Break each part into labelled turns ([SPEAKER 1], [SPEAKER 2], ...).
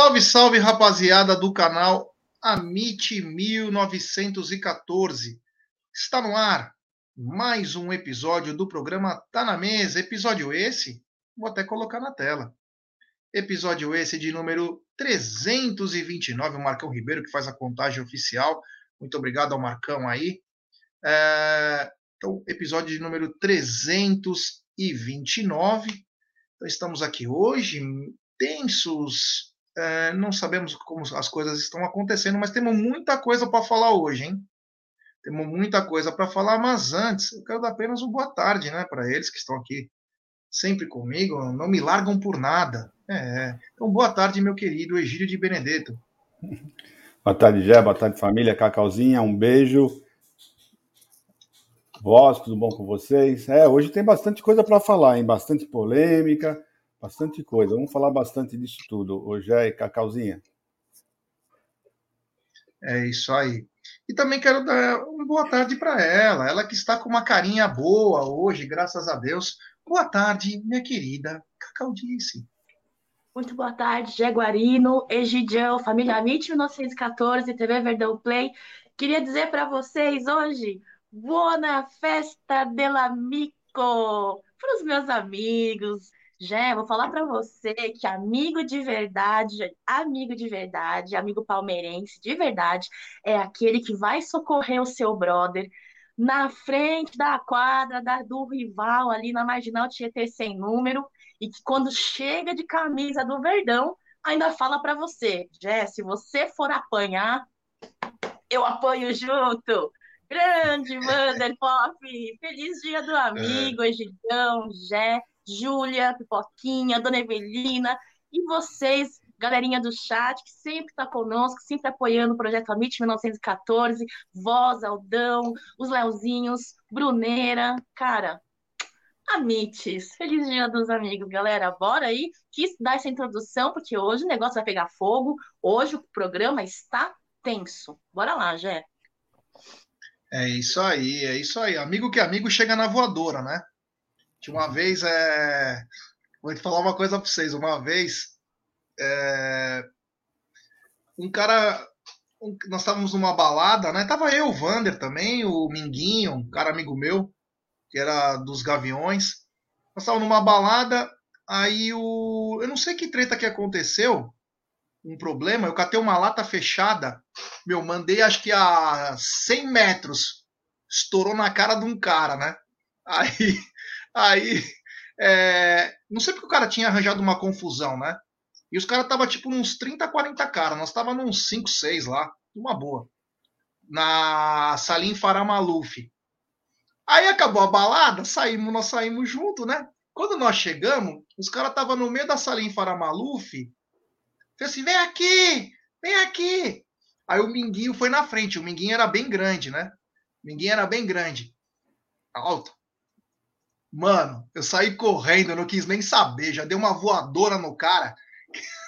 [SPEAKER 1] Salve, salve, rapaziada do canal Amit 1914. Está no ar mais um episódio do programa Tá na Mesa. Episódio esse, vou até colocar na tela. Episódio esse de número 329, o Marcão Ribeiro que faz a contagem oficial. Muito obrigado ao Marcão aí. É... Então, episódio de número 329. Então, estamos aqui hoje, tensos, é, não sabemos como as coisas estão acontecendo, mas temos muita coisa para falar hoje, hein? Temos muita coisa para falar, mas antes eu quero dar apenas uma boa tarde, né, para eles que estão aqui sempre comigo, não me largam por nada. É, então, boa tarde, meu querido Egídio de Benedetto.
[SPEAKER 2] Boa tarde, Jé, boa tarde, família, Cacauzinha, um beijo. Voz, tudo bom com vocês? É, hoje tem bastante coisa para falar, hein? Bastante polêmica, Bastante coisa. Vamos falar bastante disso tudo. Hoje é Cacauzinha.
[SPEAKER 1] É isso aí. E também quero dar uma boa tarde para ela. Ela que está com uma carinha boa hoje, graças a Deus. Boa tarde, minha querida Cacaudice.
[SPEAKER 3] Muito boa tarde, Jaguarino, Egidião, Família Amit 1914, TV Verdão Play. Queria dizer para vocês hoje, boa festa dell'amico para os meus amigos, Jé, vou falar para você que amigo de verdade, amigo de verdade, amigo palmeirense de verdade, é aquele que vai socorrer o seu brother na frente da quadra da, do rival ali na Marginal Tietê sem número e que quando chega de camisa do Verdão, ainda fala para você, Jé, se você for apanhar, eu apanho junto. Grande Wander Pop, feliz dia do amigo, é. Egidão, Jé. Júlia, Pipoquinha, Dona Evelina e vocês, galerinha do chat, que sempre está conosco, sempre apoiando o Projeto Amit 1914, Voz, Aldão, os Leozinhos, Bruneira, cara, Amites, feliz dia dos amigos, galera. Bora aí, quis dar essa introdução, porque hoje o negócio vai pegar fogo, hoje o programa está tenso. Bora lá, Jé.
[SPEAKER 1] É isso aí, é isso aí. Amigo que amigo chega na voadora, né? De uma vez, é... vou te falar uma coisa para vocês. Uma vez, é... um cara, um... nós estávamos numa balada, né? Tava eu, o Vander também, o Minguinho, um cara amigo meu, que era dos Gaviões. Nós estávamos numa balada, aí o, eu não sei que treta que aconteceu, um problema. Eu catei uma lata fechada, meu, mandei acho que a 100 metros, estourou na cara de um cara, né? Aí Aí, é, não sei porque o cara tinha arranjado uma confusão, né? E os caras tava tipo uns 30, 40 caras. Nós tava nos 5, 6 lá, uma boa. Na Salim Faramaluf. Aí acabou a balada, saímos, nós saímos junto, né? Quando nós chegamos, os caras tava no meio da Salim Faramaluf. Falei assim: vem aqui, vem aqui. Aí o Minguinho foi na frente. O Minguinho era bem grande, né? O Minguinho era bem grande. Alto. Mano, eu saí correndo, eu não quis nem saber, já deu uma voadora no cara.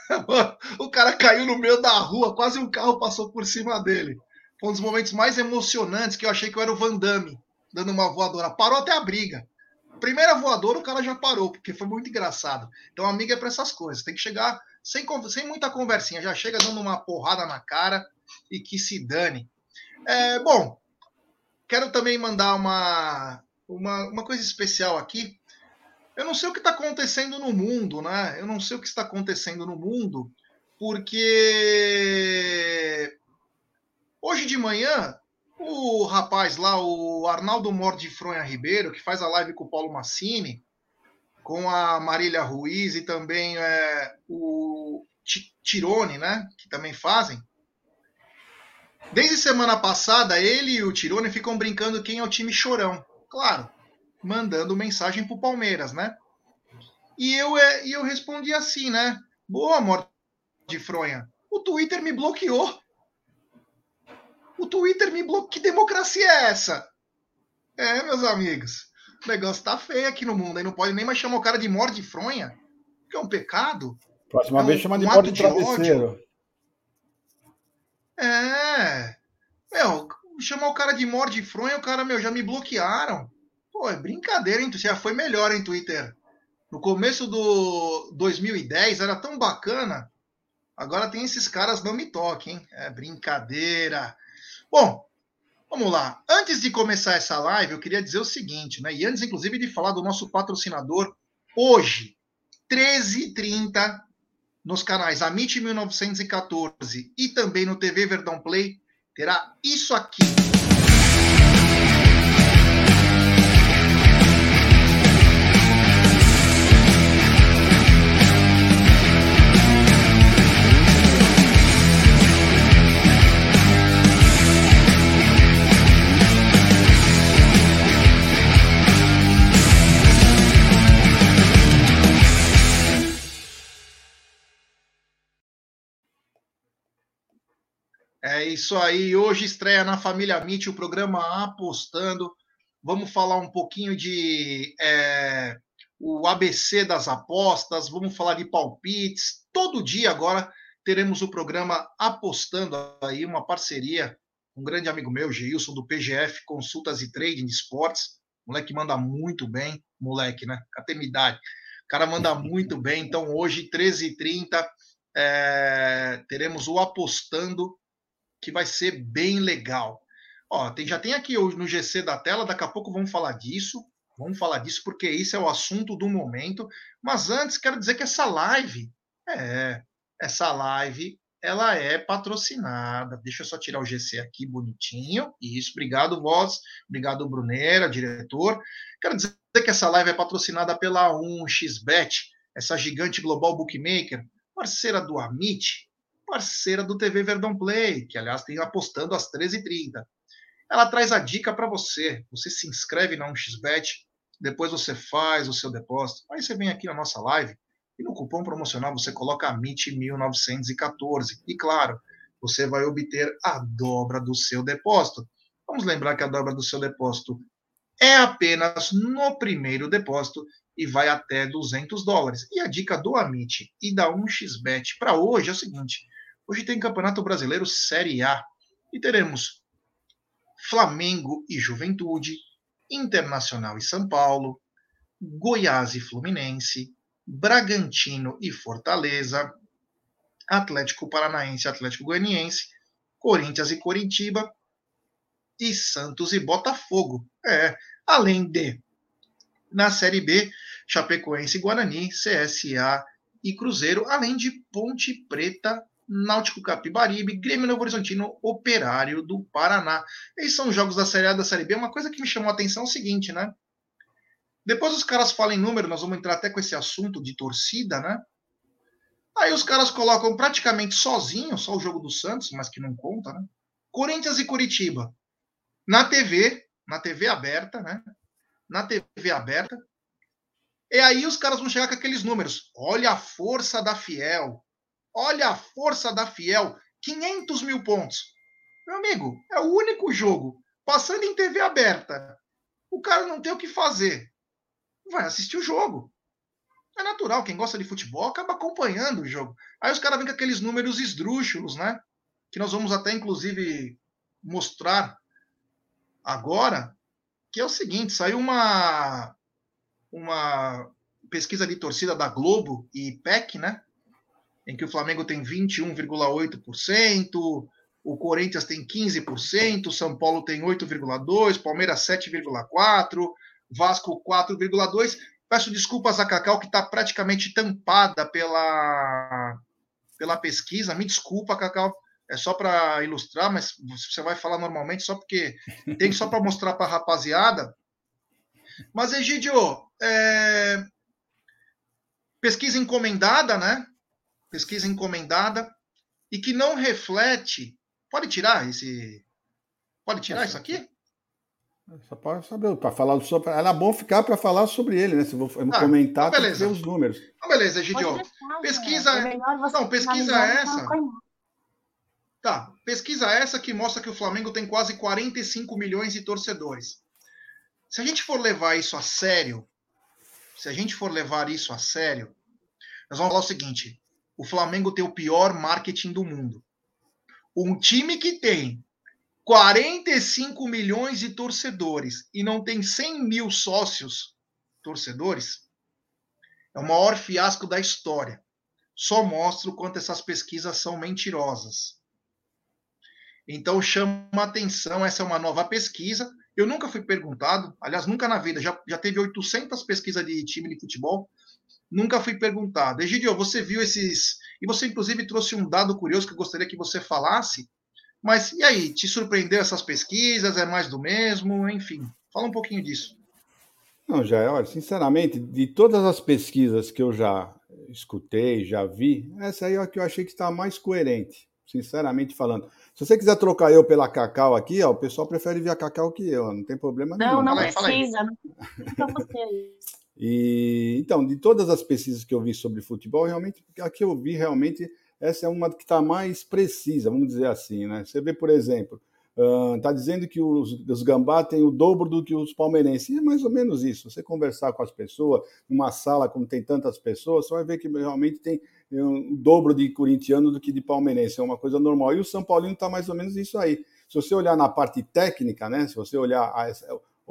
[SPEAKER 1] o cara caiu no meio da rua, quase um carro passou por cima dele. Foi um dos momentos mais emocionantes que eu achei que eu era o Van Damme, dando uma voadora. Parou até a briga. Primeira voadora, o cara já parou, porque foi muito engraçado. Então, amiga é para essas coisas. Tem que chegar sem, sem muita conversinha, já chega dando uma porrada na cara e que se dane. É, bom, quero também mandar uma, uma, uma coisa especial aqui. Eu não sei o que está acontecendo no mundo, né? Eu não sei o que está acontecendo no mundo, porque hoje de manhã o rapaz lá, o Arnaldo Mordifronha Ribeiro, que faz a live com o Paulo Massini, com a Marília Ruiz e também é, o Tirone, né? Que também fazem. Desde semana passada, ele e o Tirone ficam brincando quem é o time chorão claro, mandando mensagem pro Palmeiras, né? E eu, é, e eu respondi assim, né? Boa, morte de fronha. O Twitter me bloqueou. O Twitter me bloqueou. Que democracia é essa? É, meus amigos. O negócio tá feio aqui no mundo. Aí não pode nem mais chamar o cara de morte de fronha. Que é um pecado.
[SPEAKER 2] Próxima é um, vez chama de um morte de travesseiro.
[SPEAKER 1] É. Meu, chamar o cara de morte de fronha, o cara, meu, já me bloquearam. Pô, é brincadeira, hein? Já foi melhor, em Twitter? No começo do 2010 era tão bacana. Agora tem esses caras não me toquem, hein? É brincadeira. Bom, vamos lá. Antes de começar essa live, eu queria dizer o seguinte, né? E antes, inclusive, de falar do nosso patrocinador, hoje, 13h30, nos canais Amit 1914 e também no TV Verdão Play, terá isso aqui. É isso aí. Hoje estreia na Família Meet o programa Apostando. Vamos falar um pouquinho de é, o ABC das apostas, vamos falar de palpites. Todo dia agora teremos o programa Apostando aí, uma parceria com um grande amigo meu, Geilson, do PGF Consultas e Trading de Esportes. Moleque manda muito bem, moleque, né? Catemidade. O cara manda muito bem. Então, hoje, 13h30, é, teremos o Apostando que vai ser bem legal. Ó, tem, já tem aqui no GC da tela, daqui a pouco vamos falar disso. Vamos falar disso porque isso é o assunto do momento. Mas antes, quero dizer que essa live, é, essa live, ela é patrocinada. Deixa eu só tirar o GC aqui bonitinho. Isso, obrigado, voz. Obrigado, Bruneira, diretor. Quero dizer que essa live é patrocinada pela 1xBet, essa gigante global bookmaker, parceira do Amit, parceira do TV Verdão Play, que aliás tem apostando às 13h30. Ela traz a dica para você. Você se inscreve na 1xBet, depois você faz o seu depósito. Aí você vem aqui na nossa live e no cupom promocional você coloca AMIT1914. E claro, você vai obter a dobra do seu depósito. Vamos lembrar que a dobra do seu depósito é apenas no primeiro depósito e vai até 200 dólares. E a dica do Amit e da 1xBet para hoje é o seguinte: Hoje tem Campeonato Brasileiro Série A e teremos Flamengo e Juventude, Internacional e São Paulo, Goiás e Fluminense, Bragantino e Fortaleza, Atlético Paranaense e Atlético Goianiense, Corinthians e Coritiba e Santos e Botafogo. É, além de na Série B, Chapecoense e Guarani, CSA e Cruzeiro, além de Ponte Preta Náutico Capibaribe, Grêmio Novo Horizontino, Operário do Paraná. Esses são os jogos da Série A da Série B. Uma coisa que me chamou a atenção é o seguinte, né? Depois os caras falam em número, nós vamos entrar até com esse assunto de torcida, né? Aí os caras colocam praticamente sozinho, só o jogo do Santos, mas que não conta, né? Corinthians e Curitiba. Na TV, na TV aberta, né? Na TV aberta. E aí os caras vão chegar com aqueles números. Olha a força da Fiel. Olha a força da Fiel, 500 mil pontos. Meu amigo, é o único jogo passando em TV aberta. O cara não tem o que fazer. Vai assistir o jogo. É natural, quem gosta de futebol acaba acompanhando o jogo. Aí os caras vêm com aqueles números esdrúxulos, né? Que nós vamos até, inclusive, mostrar agora, que é o seguinte, saiu uma, uma pesquisa de torcida da Globo e PEC, né? Em que o Flamengo tem 21,8%, o Corinthians tem 15%, o São Paulo tem 8,2%, Palmeiras 7,4%, Vasco 4,2%. Peço desculpas a Cacau, que está praticamente tampada pela, pela pesquisa. Me desculpa, Cacau. É só para ilustrar, mas você vai falar normalmente só porque tem só para mostrar para a rapaziada. Mas, Egidio, é... pesquisa encomendada, né? Pesquisa encomendada e que não reflete. Pode tirar esse. Pode tirar isso aqui?
[SPEAKER 2] Só pode saber, para falar sobre. Era bom ficar para falar sobre ele, né? Se vou ah, comentar, então beleza. os números.
[SPEAKER 1] Então, beleza, Egidio. Pesquisa. É não, pesquisa essa. Tá, pesquisa essa que mostra que o Flamengo tem quase 45 milhões de torcedores. Se a gente for levar isso a sério, se a gente for levar isso a sério, nós vamos falar o seguinte: o Flamengo tem o pior marketing do mundo. Um time que tem 45 milhões de torcedores e não tem 100 mil sócios torcedores é o maior fiasco da história. só mostra o quanto essas pesquisas são mentirosas. Então chama atenção, essa é uma nova pesquisa. Eu nunca fui perguntado, aliás, nunca na vida, já, já teve 800 pesquisas de time de futebol, nunca fui perguntado. Egidio, você viu esses. E você, inclusive, trouxe um dado curioso que eu gostaria que você falasse. Mas e aí, te surpreendeu essas pesquisas? É mais do mesmo? Enfim, fala um pouquinho disso.
[SPEAKER 2] Não, já, olha, sinceramente, de todas as pesquisas que eu já escutei, já vi, essa aí é a que eu achei que está mais coerente, sinceramente falando. Se você quiser trocar eu pela Cacau aqui, ó, o pessoal prefere ver a Cacau que eu, não tem problema
[SPEAKER 3] não,
[SPEAKER 2] nenhum.
[SPEAKER 3] Não, não precisa. Não você
[SPEAKER 2] E então, de todas as pesquisas que eu vi sobre futebol, realmente a que eu vi realmente essa é uma que está mais precisa, vamos dizer assim, né? Você vê, por exemplo, está uh, dizendo que os, os Gambá têm o dobro do que os palmeirenses. E é mais ou menos isso. Você conversar com as pessoas, numa sala como tem tantas pessoas, você vai ver que realmente tem o dobro de corintiano do que de palmeirense. É uma coisa normal. E o São Paulino está mais ou menos isso aí. Se você olhar na parte técnica, né? Se você olhar a,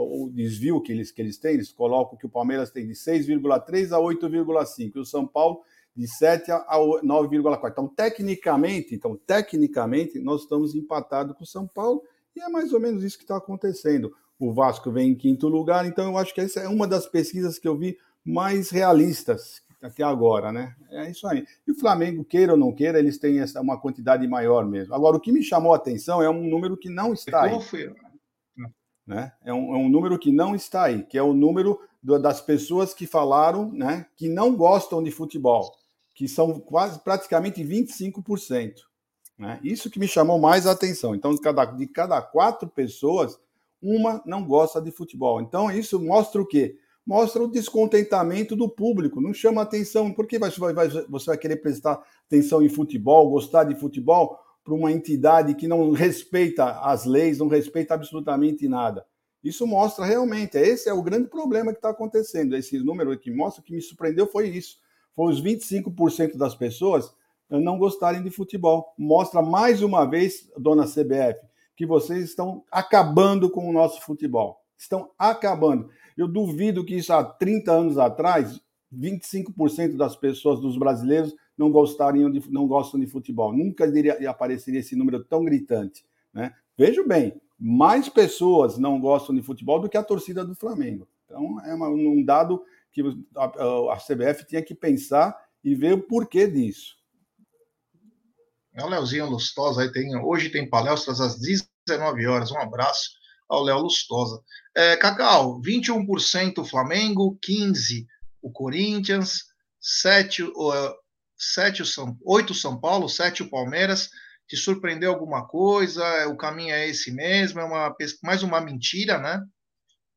[SPEAKER 2] o, desvio que eles, que eles têm, eles colocam que o Palmeiras tem de 6,3 a 8,5 e o São Paulo de 7 a 9,4. Então, tecnicamente, então, tecnicamente, nós estamos empatados com o São Paulo e é mais ou menos isso que está acontecendo. O Vasco vem em quinto lugar, então eu acho que essa é uma das pesquisas que eu vi mais realistas até agora, né? É isso aí. E o Flamengo, queira ou não queira, eles têm essa, uma quantidade maior mesmo. Agora, o que me chamou a atenção é um número que não está aí. Né? É, um, é um número que não está aí, que é o número do, das pessoas que falaram né, que não gostam de futebol que são quase praticamente 25%. Né? Isso que me chamou mais a atenção. Então, de cada, de cada quatro pessoas, uma não gosta de futebol. Então, isso mostra o quê? Mostra o descontentamento do público, não chama atenção. Por que você vai, você vai querer prestar atenção em futebol, gostar de futebol, para uma entidade que não respeita as leis, não respeita absolutamente nada? Isso mostra realmente, esse é o grande problema que está acontecendo. Esse número que mostra, que me surpreendeu foi isso foi os 25% das pessoas não gostarem de futebol. Mostra mais uma vez, dona CBF, que vocês estão acabando com o nosso futebol. Estão acabando. Eu duvido que isso há 30 anos atrás, 25% das pessoas, dos brasileiros, não gostariam de, não gostam de futebol. Nunca iria, apareceria esse número tão gritante. Né? Vejo bem, mais pessoas não gostam de futebol do que a torcida do Flamengo. Então, é uma, um dado que a, a CBF tinha que pensar e ver o porquê disso.
[SPEAKER 1] É o Leozinho Lustosa aí tem, hoje tem palestras às 19 horas. Um abraço ao Léo Lustosa. É, Cacau, 21% Flamengo, 15 o Corinthians, 7, uh, 7 o São, 8 o São Paulo, 7 o Palmeiras. Te surpreendeu alguma coisa? O caminho é esse mesmo? É uma, mais uma mentira, né?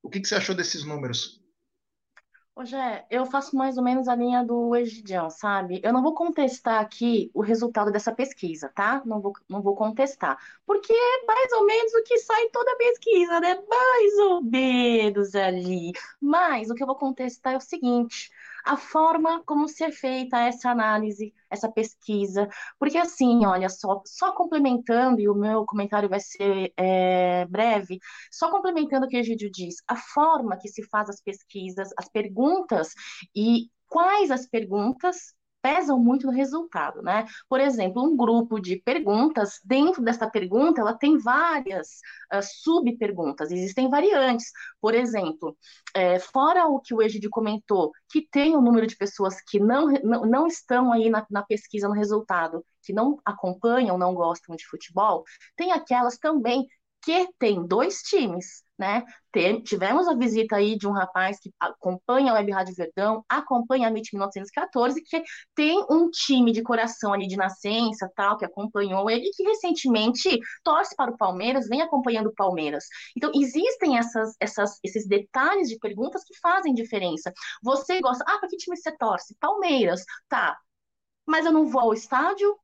[SPEAKER 1] O que, que você achou desses números?
[SPEAKER 3] Hoje eu faço mais ou menos a linha do Egidião, sabe? Eu não vou contestar aqui o resultado dessa pesquisa, tá? Não vou, não vou contestar. Porque é mais ou menos o que sai em toda pesquisa, né? Mais ou menos ali. Mas o que eu vou contestar é o seguinte: a forma como ser feita essa análise, essa pesquisa. Porque assim, olha só, só complementando, e o meu comentário vai ser é, breve, só complementando o que o Egídio diz, a forma que se faz as pesquisas, as perguntas e quais as perguntas pesam muito no resultado, né? Por exemplo, um grupo de perguntas, dentro dessa pergunta, ela tem várias uh, subperguntas, existem variantes. Por exemplo, é, fora o que o Egidi comentou, que tem um número de pessoas que não, não, não estão aí na, na pesquisa no resultado, que não acompanham, não gostam de futebol, tem aquelas também que tem dois times, né? Tem, tivemos a visita aí de um rapaz que acompanha a Web Rádio Verdão, acompanha a MIT 1914, que tem um time de coração ali de nascença, tal, que acompanhou ele, que recentemente torce para o Palmeiras, vem acompanhando o Palmeiras. Então, existem essas, essas, esses detalhes de perguntas que fazem diferença. Você gosta, ah, para que time você torce? Palmeiras, tá. Mas eu não vou ao estádio,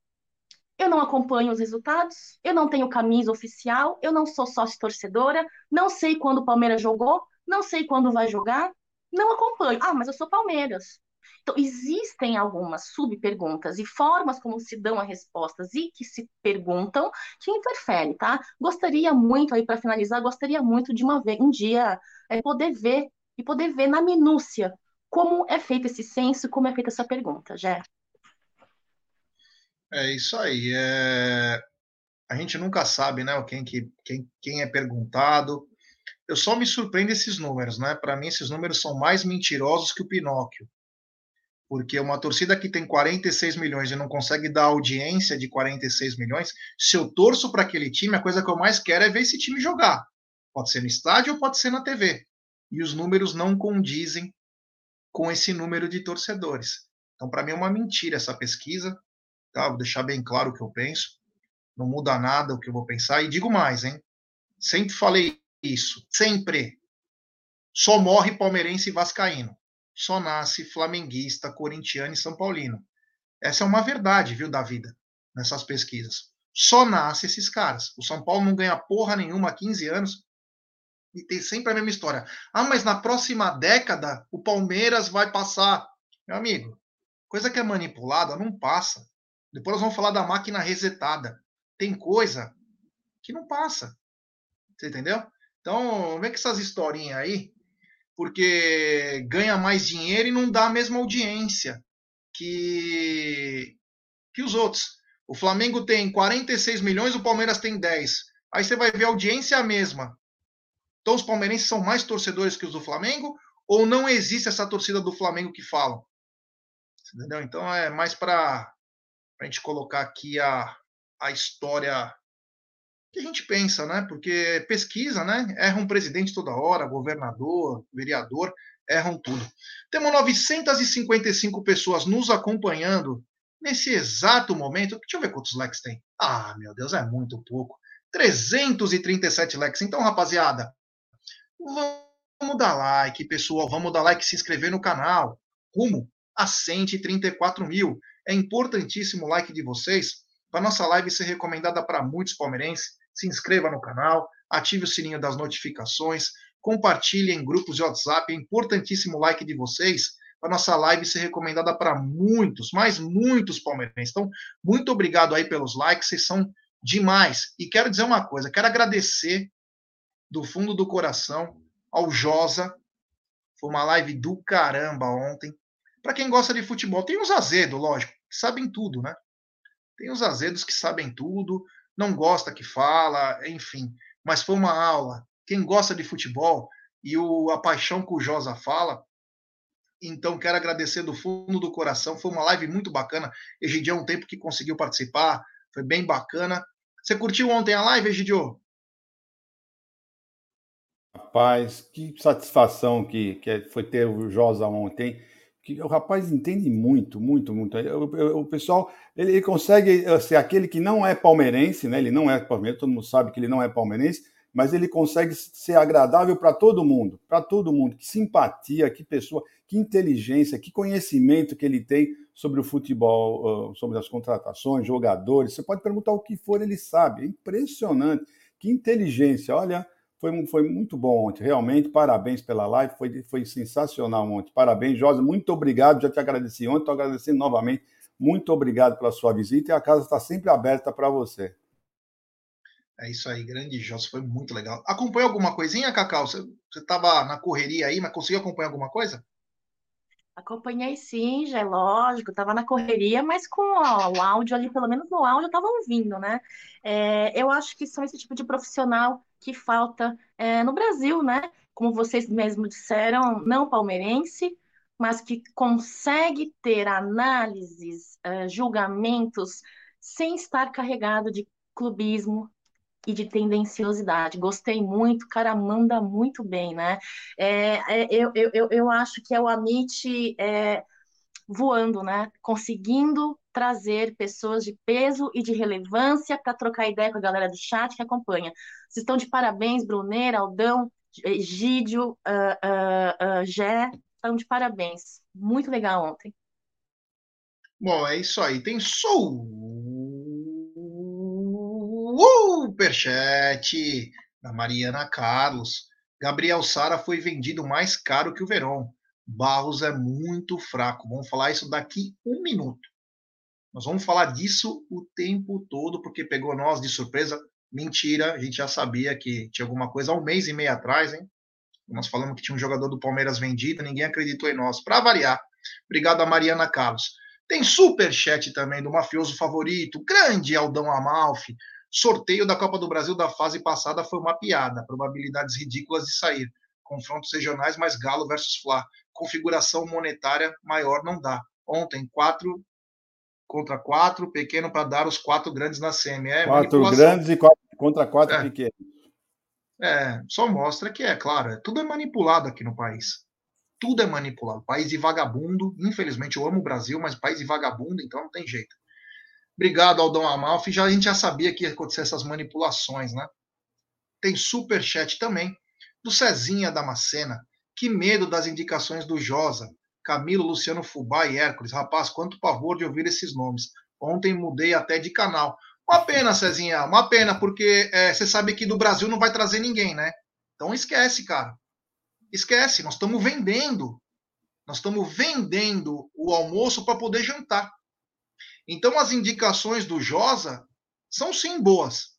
[SPEAKER 3] eu não acompanho os resultados, eu não tenho camisa oficial, eu não sou sócio torcedora, não sei quando o Palmeiras jogou, não sei quando vai jogar, não acompanho. Ah, mas eu sou Palmeiras. Então, existem algumas subperguntas e formas como se dão as respostas e que se perguntam que interferem, tá? Gostaria muito, aí para finalizar, gostaria muito de uma vez, um dia, é, poder ver e poder ver na minúcia como é feito esse censo, como é feita essa pergunta, Jé.
[SPEAKER 1] É isso aí. É... A gente nunca sabe, né? Quem, que, quem, quem é perguntado. Eu só me surpreendo esses números, né? Para mim, esses números são mais mentirosos que o Pinóquio. Porque uma torcida que tem 46 milhões e não consegue dar audiência de 46 milhões, se eu torço para aquele time, a coisa que eu mais quero é ver esse time jogar. Pode ser no estádio ou pode ser na TV. E os números não condizem com esse número de torcedores. Então, para mim, é uma mentira essa pesquisa. Tá? Vou deixar bem claro o que eu penso. Não muda nada o que eu vou pensar. E digo mais, hein? Sempre falei isso. Sempre. Só morre palmeirense e vascaíno. Só nasce flamenguista, corintiano e são paulino. Essa é uma verdade, viu, da vida, nessas pesquisas. Só nasce esses caras. O São Paulo não ganha porra nenhuma há 15 anos e tem sempre a mesma história. Ah, mas na próxima década o Palmeiras vai passar. Meu amigo, coisa que é manipulada não passa. Depois nós vamos falar da máquina resetada. Tem coisa que não passa. Você entendeu? Então, vem com essas historinhas aí, porque ganha mais dinheiro e não dá a mesma audiência que, que os outros. O Flamengo tem 46 milhões, o Palmeiras tem 10. Aí você vai ver a audiência é a mesma. Então os palmeirenses são mais torcedores que os do Flamengo? Ou não existe essa torcida do Flamengo que falam? Entendeu? Então é mais para a gente colocar aqui a, a história que a gente pensa, né? Porque pesquisa, né? Erra um presidente toda hora, governador, vereador, erram tudo. Temos 955 pessoas nos acompanhando nesse exato momento. Deixa eu ver quantos likes tem. Ah, meu Deus, é muito pouco. 337 likes. Então, rapaziada, Vamos dar like, pessoal. Vamos dar like e se inscrever no canal. Rumo a 134 mil. É importantíssimo o like de vocês para nossa live ser recomendada para muitos palmeirenses. Se inscreva no canal, ative o sininho das notificações, compartilhe em grupos de WhatsApp. É importantíssimo o like de vocês para nossa live ser recomendada para muitos, mas muitos palmeirenses. Então, muito obrigado aí pelos likes, vocês são demais. E quero dizer uma coisa, quero agradecer do fundo do coração ao Josa. Foi uma live do caramba ontem. Para quem gosta de futebol, tem os azedos, lógico, que sabem tudo, né? Tem os azedos que sabem tudo, não gosta que fala, enfim. Mas foi uma aula. Quem gosta de futebol e o, a paixão que o Josa fala, então quero agradecer do fundo do coração. Foi uma live muito bacana. Egidio, um tempo que conseguiu participar, foi bem bacana. Você curtiu ontem a live, Egidio?
[SPEAKER 2] Rapaz, que satisfação que, que foi ter o Josa ontem. Que o rapaz entende muito, muito, muito. O, pessoal, ele, ele, consegue eh, ser aquele que não é palmeirense, né? Ele não é palmeirense, todo mundo sabe que ele não é palmeirense, mas ele consegue ser agradável para todo mundo, para todo mundo. Que simpatia, que pessoa, que inteligência, que conhecimento que ele tem sobre o futebol, sobre as contratações, jogadores. Você pode perguntar o que for, ele sabe. É impressionante. Que inteligência. Olha, foi, foi muito bom ontem, realmente. Parabéns pela live, foi, foi sensacional ontem. Parabéns, Josa. Muito obrigado. Já te agradeci ontem, estou agradecendo novamente. Muito obrigado pela sua visita e a casa está sempre aberta para você.
[SPEAKER 1] É isso aí, grande Josa, foi muito legal. Acompanhou alguma coisinha, Cacau? Você estava na correria aí, mas conseguiu acompanhar alguma coisa?
[SPEAKER 3] Acompanhei sim, já é lógico, estava na correria, mas com ó, o áudio ali, pelo menos no áudio, eu estava ouvindo, né? É, eu acho que são esse tipo de profissional que falta é, no Brasil, né? Como vocês mesmos disseram, não palmeirense, mas que consegue ter análises, uh, julgamentos, sem estar carregado de clubismo e de tendenciosidade. Gostei muito, o cara manda muito bem, né? É, é, eu, eu, eu acho que é o Amit é, voando, né? Conseguindo trazer pessoas de peso e de relevância para trocar ideia com a galera do chat que acompanha. Vocês estão de parabéns, Bruneira, Aldão, Egídio, uh, uh, uh, Gé, estão de parabéns. Muito legal ontem.
[SPEAKER 1] Bom, é isso aí. Tem superchat da Mariana Carlos. Gabriel Sara foi vendido mais caro que o Verón. Barros é muito fraco. Vamos falar isso daqui um minuto. Nós vamos falar disso o tempo todo, porque pegou nós de surpresa. Mentira, a gente já sabia que tinha alguma coisa há um mês e meio atrás, hein? Nós falamos que tinha um jogador do Palmeiras vendido, ninguém acreditou em nós. Para variar. Obrigado a Mariana Carlos. Tem super chat também do mafioso favorito, grande Aldão Amalfi. Sorteio da Copa do Brasil da fase passada foi uma piada, probabilidades ridículas de sair. Confrontos regionais mais Galo versus Fla. Configuração monetária maior não dá. Ontem, quatro contra quatro, pequeno para dar os quatro grandes na semi. É
[SPEAKER 2] quatro grandes e quatro, contra quatro é. pequenos.
[SPEAKER 1] É, só mostra que é claro, é, tudo é manipulado aqui no país. Tudo é manipulado. País de vagabundo. Infelizmente, eu amo o Brasil, mas país de vagabundo, então não tem jeito. Obrigado, Aldão Amalfi. Já, a gente já sabia que ia acontecer essas manipulações, né? Tem super chat também do Cezinha Damascena. Que medo das indicações do Josa. Camilo, Luciano Fubá e Hércules. Rapaz, quanto pavor de ouvir esses nomes. Ontem mudei até de canal. Uma pena, Cezinha, uma pena, porque é, você sabe que do Brasil não vai trazer ninguém, né? Então esquece, cara. Esquece, nós estamos vendendo. Nós estamos vendendo o almoço para poder jantar. Então as indicações do Josa são sim boas.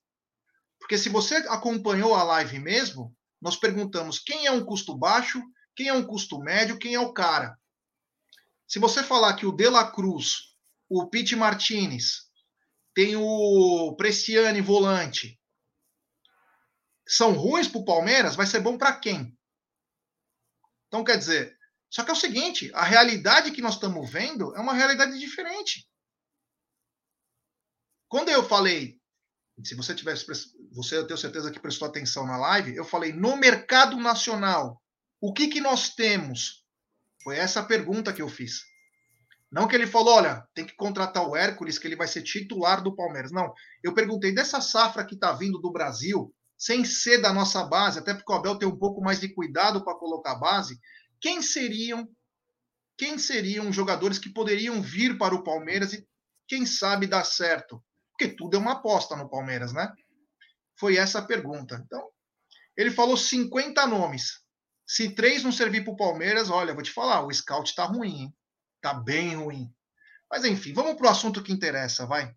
[SPEAKER 1] Porque se você acompanhou a live mesmo, nós perguntamos quem é um custo baixo, quem é um custo médio, quem é o cara. Se você falar que o De La Cruz, o Pete Martinez, tem o Preciane volante, são ruins para o Palmeiras, vai ser bom para quem? Então, quer dizer, só que é o seguinte: a realidade que nós estamos vendo é uma realidade diferente. Quando eu falei, se você tivesse, você eu tenho certeza que prestou atenção na live, eu falei no mercado nacional, o que que nós temos foi essa pergunta que eu fiz. Não que ele falou, olha, tem que contratar o Hércules, que ele vai ser titular do Palmeiras. Não. Eu perguntei dessa safra que está vindo do Brasil, sem ser da nossa base, até porque o Abel tem um pouco mais de cuidado para colocar a base, quem seriam quem seriam jogadores que poderiam vir para o Palmeiras e quem sabe dar certo? Porque tudo é uma aposta no Palmeiras, né? Foi essa a pergunta. Então, ele falou 50 nomes. Se três não servir para o Palmeiras, olha, vou te falar, o scout está ruim, hein? Tá bem ruim. Mas enfim, vamos para o assunto que interessa, vai.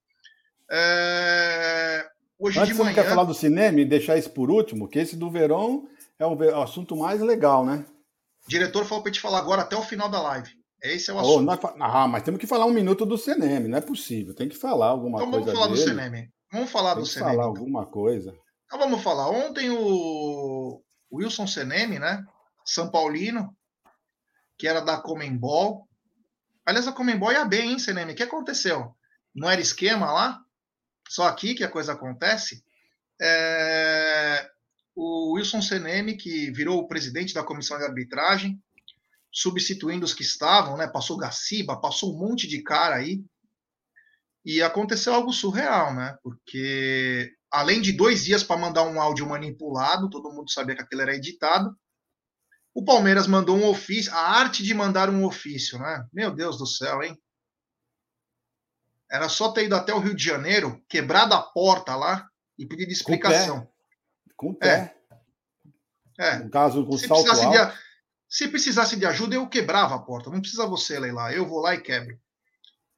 [SPEAKER 2] É... Hoje Antes de manhã... você quer falar do cinema e deixar isso por último, que esse do verão é o assunto mais legal, né?
[SPEAKER 1] O diretor falou para te falar agora até o final da live. Esse é o assunto. Oh,
[SPEAKER 2] ah, mas temos que falar um minuto do cinema, não é possível. Tem que falar alguma
[SPEAKER 1] então,
[SPEAKER 2] coisa.
[SPEAKER 1] Vamos falar dele. do cinema. Vamos falar
[SPEAKER 2] Tem
[SPEAKER 1] do cinema.
[SPEAKER 2] falar então. alguma coisa.
[SPEAKER 1] Então vamos falar. Ontem o Wilson Seneme, né? São Paulino, que era da Comembol. Aliás, a Comembol ia bem, hein, Seneme? O que aconteceu? Não era esquema lá? Só aqui que a coisa acontece? É... O Wilson Seneme, que virou o presidente da comissão de arbitragem, substituindo os que estavam, né? Passou Gaciba, passou um monte de cara aí. E aconteceu algo surreal, né? Porque além de dois dias para mandar um áudio manipulado, todo mundo sabia que aquilo era editado. O Palmeiras mandou um ofício, a arte de mandar um ofício, né? Meu Deus do céu, hein? Era só ter ido até o Rio de Janeiro, quebrado a porta lá e pedir explicação.
[SPEAKER 2] Com o pé.
[SPEAKER 1] É. é.
[SPEAKER 2] No caso, com se salto alto.
[SPEAKER 1] De, se precisasse de ajuda, eu quebrava a porta. Não precisa você ler lá. Eu vou lá e quebro.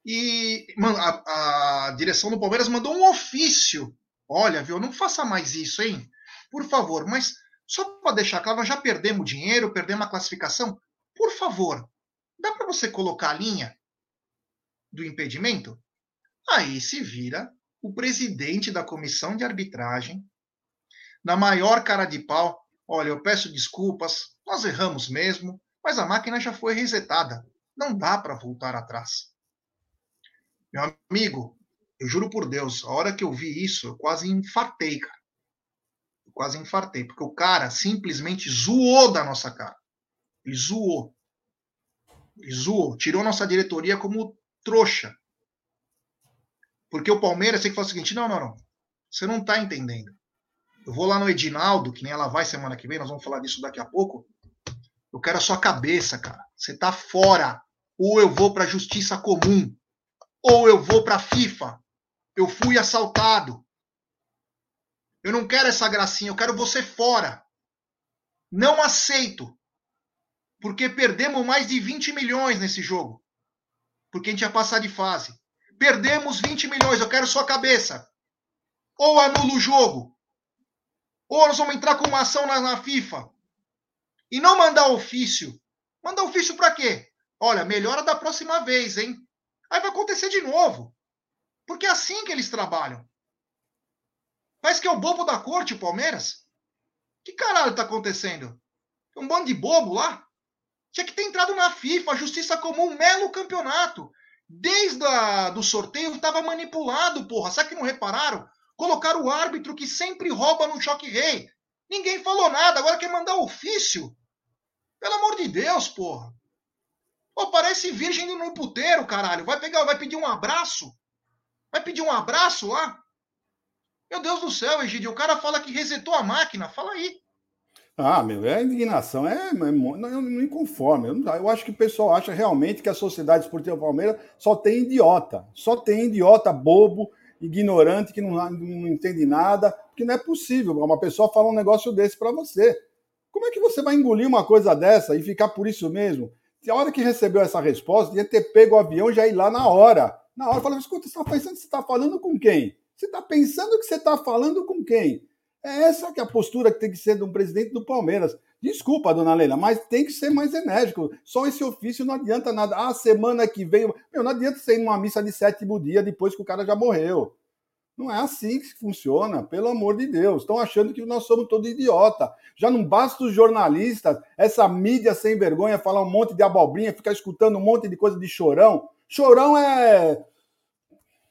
[SPEAKER 1] E a, a direção do Palmeiras mandou um ofício. Olha, viu? Não faça mais isso, hein? Por favor, mas só para deixar claro, nós já perdemos dinheiro, perdemos a classificação. Por favor, dá para você colocar a linha do impedimento? Aí se vira o presidente da comissão de arbitragem, na maior cara de pau. Olha, eu peço desculpas, nós erramos mesmo, mas a máquina já foi resetada. Não dá para voltar atrás. Meu amigo, eu juro por Deus, a hora que eu vi isso, eu quase infartei, cara quase infartei, porque o cara simplesmente zoou da nossa cara. Ele zoou. Ele zoou. Tirou nossa diretoria como trouxa. Porque o Palmeiras tem que falar o seguinte: não, não, não. Você não está entendendo. Eu vou lá no Edinaldo, que nem ela vai semana que vem, nós vamos falar disso daqui a pouco. Eu quero a sua cabeça, cara. Você está fora. Ou eu vou para a justiça comum. Ou eu vou para a FIFA. Eu fui assaltado. Eu não quero essa gracinha, eu quero você fora. Não aceito. Porque perdemos mais de 20 milhões nesse jogo. Porque a gente ia passar de fase. Perdemos 20 milhões, eu quero sua cabeça. Ou anula o jogo. Ou nós vamos entrar com uma ação na, na FIFA. E não mandar ofício. Mandar ofício para quê? Olha, melhora da próxima vez, hein? Aí vai acontecer de novo. Porque é assim que eles trabalham. Parece que é o bobo da corte, o Palmeiras. Que caralho tá acontecendo? Um bando de bobo lá? Tinha que ter entrado na FIFA, a justiça comum, melo campeonato. Desde a, do sorteio estava manipulado, porra. Sabe que não repararam? Colocaram o árbitro que sempre rouba no choque rei. Ninguém falou nada, agora quer mandar ofício. Pelo amor de Deus, porra. Pô, parece virgem no puteiro, caralho. Vai pegar, vai pedir um abraço? Vai pedir um abraço lá? Meu Deus do céu, Egidio, o cara fala que resetou a máquina. Fala aí.
[SPEAKER 2] Ah, meu, é indignação, é, é não, me conformo. Eu, eu, acho que o pessoal acha realmente que a Sociedade Esportiva Palmeiras só tem idiota, só tem idiota bobo, ignorante, que não, não entende nada, porque não é possível uma pessoa falar um negócio desse para você. Como é que você vai engolir uma coisa dessa e ficar por isso mesmo? Se a hora que recebeu essa resposta, ia ter pego o avião e já ir lá na hora. Na hora, falando, escuta, você está pensando que você está falando com quem? Você está pensando que você está falando com quem? É essa que é a postura que tem que ser de um presidente do Palmeiras. Desculpa, dona Leila, mas tem que ser mais enérgico. Só esse ofício não adianta nada. Ah, semana que vem. Meu, não adianta ser numa missa de sétimo dia depois que o cara já morreu. Não é assim que funciona, pelo amor de Deus. Estão achando que nós somos todos idiota. Já não basta os jornalistas, essa mídia sem vergonha, falar um monte de abobrinha, ficar escutando um monte de coisa de chorão. Chorão é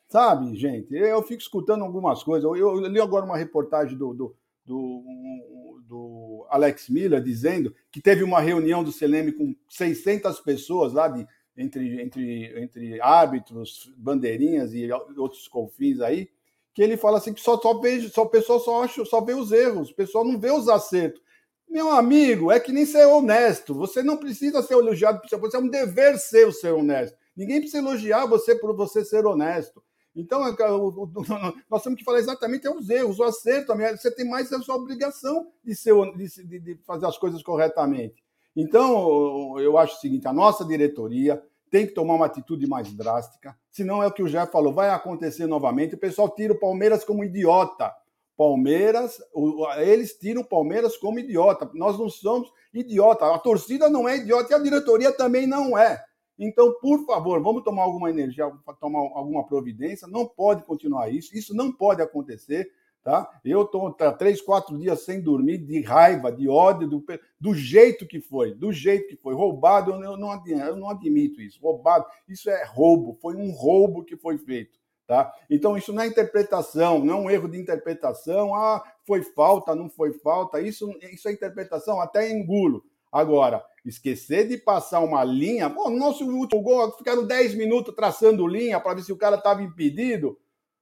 [SPEAKER 2] Sabe, gente? Eu fico escutando algumas coisas. Eu, eu li agora uma reportagem do, do, do, do, Alex Miller dizendo que teve uma reunião do CLM com 600 pessoas lá, de, entre, entre, entre árbitros, bandeirinhas e outros confins aí, que ele fala assim que só, só, vê, só o pessoal só, acha, só vê os erros, o pessoal não vê os acertos. Meu amigo, é que nem ser honesto. Você não precisa ser elogiado, você é um dever seu ser honesto. Ninguém precisa elogiar você por você ser honesto. Então, é nós temos que falar exatamente os erros, o acerto. Você tem mais a sua obrigação de, ser, de, de fazer as coisas corretamente. Então, eu acho o seguinte: a nossa diretoria tem que tomar uma atitude mais drástica, senão é o que o Jeff falou, vai acontecer novamente. O pessoal tira o Palmeiras como idiota. Palmeiras, eles tiram o Palmeiras como idiota. Nós não somos idiota. A torcida não é idiota e a diretoria também não é. Então, por favor, vamos tomar alguma energia, tomar alguma providência. Não pode continuar isso. Isso não pode acontecer. Tá? Eu estou três, quatro dias sem dormir, de raiva, de ódio, do, do jeito que foi, do jeito que foi. Roubado, eu não, eu não admito isso. Roubado, isso é roubo, foi um roubo que foi feito. Tá? Então, isso não é interpretação, não é um erro de interpretação. Ah, foi falta, não foi falta. Isso, isso é interpretação, até engulo. Agora, esquecer de passar uma linha. Pô, nosso último gol, ficaram 10 minutos traçando linha para ver se o cara estava impedido.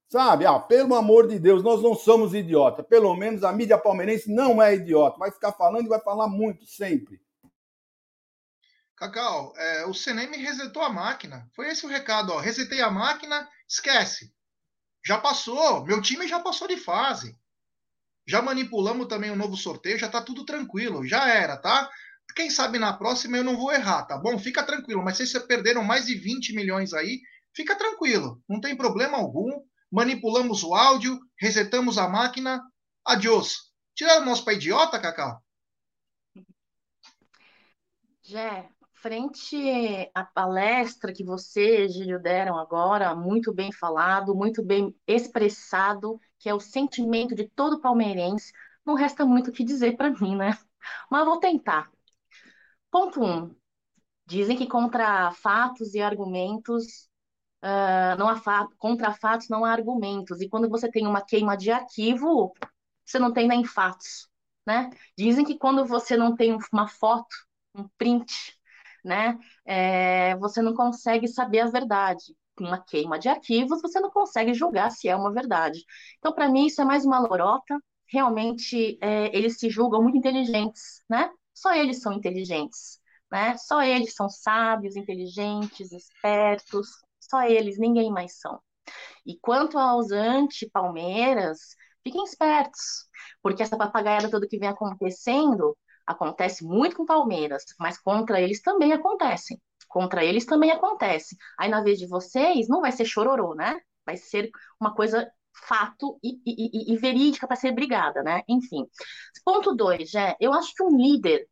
[SPEAKER 2] Sabe? Ah, pelo amor de Deus, nós não somos idiota. Pelo menos a mídia palmeirense não é idiota. Vai ficar falando e vai falar muito, sempre.
[SPEAKER 1] Cacau, é, o CNM resetou a máquina. Foi esse o recado, ó. Resetei a máquina, esquece. Já passou, meu time já passou de fase. Já manipulamos também o novo sorteio, já tá tudo tranquilo, já era, tá? Quem sabe na próxima eu não vou errar, tá bom? Fica tranquilo. Mas se vocês perderam mais de 20 milhões aí, fica tranquilo. Não tem problema algum. Manipulamos o áudio, resetamos a máquina. Adiós. Tiraram nós para idiota, Cacau?
[SPEAKER 3] Jé, frente à palestra que você, Gílio, deram agora, muito bem falado, muito bem expressado, que é o sentimento de todo palmeirense, não resta muito o que dizer para mim, né? Mas vou tentar. Ponto 1. Um, dizem que contra fatos e argumentos uh, não há contra fatos não há argumentos. E quando você tem uma queima de arquivo, você não tem nem fatos, né? Dizem que quando você não tem uma foto, um print, né, é, você não consegue saber a verdade. Uma queima de arquivos, você não consegue julgar se é uma verdade. Então, para mim, isso é mais uma lorota. Realmente, é, eles se julgam muito inteligentes, né? Só eles são inteligentes, né? Só eles são sábios, inteligentes, espertos, só eles, ninguém mais são. E quanto aos anti-Palmeiras, fiquem espertos, porque essa papagaiada toda que vem acontecendo acontece muito com Palmeiras, mas contra eles também acontecem. Contra eles também acontece. Aí, na vez de vocês, não vai ser chororô, né? Vai ser uma coisa fato e, e, e verídica para ser brigada, né? Enfim. Ponto dois, é, eu acho que um líder,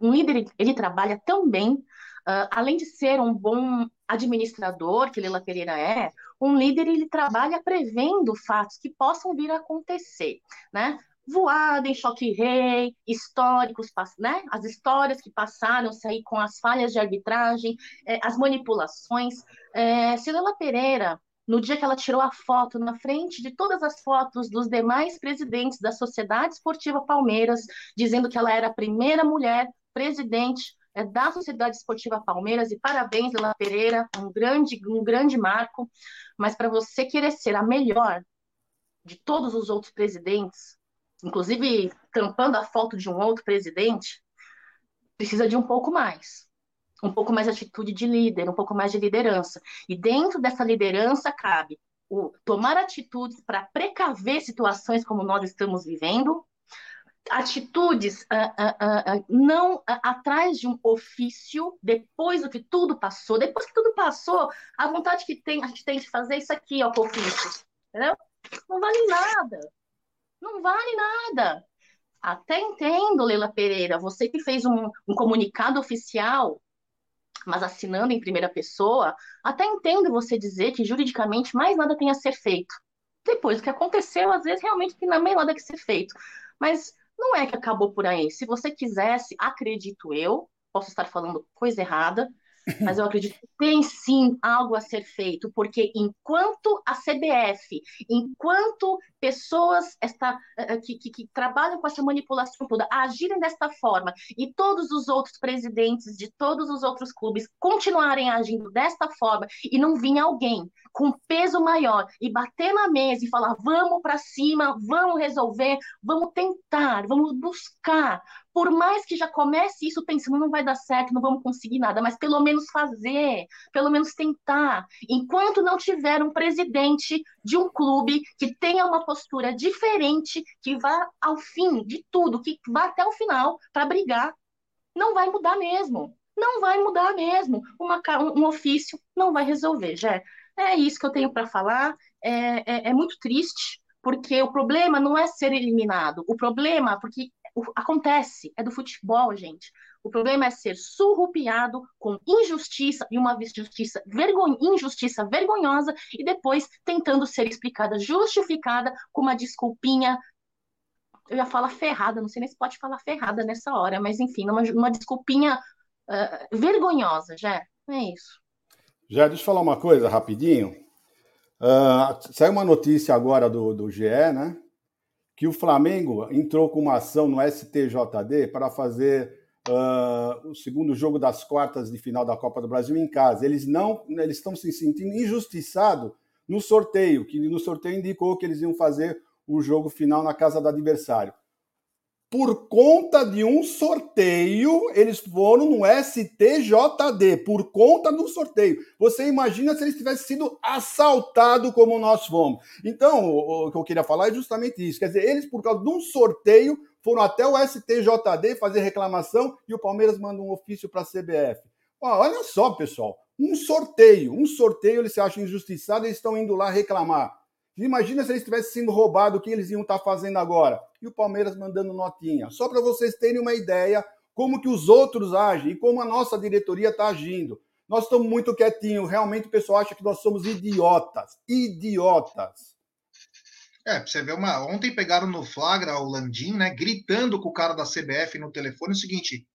[SPEAKER 3] um líder, ele trabalha também, uh, além de ser um bom administrador, que Leila Pereira é, um líder ele trabalha prevendo fatos que possam vir a acontecer, né? Voada em choque rei, históricos, né? As histórias que passaram-se aí com as falhas de arbitragem, é, as manipulações. É, Leila Pereira no dia que ela tirou a foto na frente de todas as fotos dos demais presidentes da Sociedade Esportiva Palmeiras, dizendo que ela era a primeira mulher presidente é, da Sociedade Esportiva Palmeiras, e parabéns, Ela Pereira, um grande, um grande marco, mas para você querer ser a melhor de todos os outros presidentes, inclusive tampando a foto de um outro presidente, precisa de um pouco mais um pouco mais de atitude de líder, um pouco mais de liderança. E dentro dessa liderança cabe o tomar atitudes para precaver situações como nós estamos vivendo, atitudes uh, uh, uh, não atrás de um ofício, depois do que tudo passou, depois que tudo passou, a vontade que tem, a gente tem de fazer isso aqui, ó, com ofício, entendeu? Não vale nada. Não vale nada. Até entendo, Leila Pereira, você que fez um, um comunicado oficial mas assinando em primeira pessoa, até entendo você dizer que juridicamente mais nada tem a ser feito. Depois do que aconteceu, às vezes realmente tem também nada que ser feito. Mas não é que acabou por aí. Se você quisesse, acredito eu, posso estar falando coisa errada, mas eu acredito que tem sim algo a ser feito, porque enquanto a CBF, enquanto pessoas esta, eh, que, que, que, trabalham com essa manipulação toda agirem desta forma e todos os outros presidentes de todos os outros clubes continuarem agindo desta forma e não vir alguém com peso maior e bater na mesa e falar vamos para cima, vamos resolver, vamos tentar, vamos buscar, por mais que já comece isso pensando não vai dar certo, não vamos conseguir nada, mas pelo menos fazer, pelo menos tentar. Enquanto não tiver um presidente de um clube que tenha uma postura diferente, que vá ao fim de tudo, que vá até o final para brigar, não vai mudar mesmo. Não vai mudar mesmo. Uma, um ofício não vai resolver, Jé. É isso que eu tenho para falar. É, é, é muito triste, porque o problema não é ser eliminado. O problema, porque acontece, é do futebol, gente. O problema é ser surrupiado com injustiça e uma justiça vergonha, injustiça vergonhosa e depois tentando ser explicada, justificada com uma desculpinha. Eu ia falar ferrada, não sei nem se pode falar ferrada nessa hora, mas enfim, uma, uma desculpinha uh, vergonhosa, já. É isso.
[SPEAKER 2] Já, deixa eu falar uma coisa rapidinho. Uh, saiu uma notícia agora do, do GE, né? Que o Flamengo entrou com uma ação no STJD para fazer uh, o segundo jogo das quartas de final da Copa do Brasil em casa. Eles não, eles estão se sentindo injustiçados no sorteio, que no sorteio indicou que eles iam fazer o jogo final na casa do adversário por conta de um sorteio, eles foram no STJD, por conta do sorteio. Você imagina se eles tivessem sido assaltados como nós fomos. Então, o, que eu queria falar é justamente isso. Quer dizer, eles, por causa de um sorteio, foram até o STJD fazer reclamação e o Palmeiras manda um ofício para a CBF. Olha só, pessoal, um sorteio, um sorteio, eles se acham injustiçados e estão indo lá reclamar. Imagina se eles tivessem sido roubados, o que eles iam estar tá fazendo agora? E o Palmeiras mandando notinha. Só para vocês terem uma ideia como que os outros agem e como a nossa diretoria está agindo. Nós estamos muito quietinhos. Realmente o pessoal acha que nós somos idiotas. Idiotas.
[SPEAKER 1] É, você vê uma. Ontem pegaram no flagra o Landim, né? Gritando com o cara da CBF no telefone o seguinte: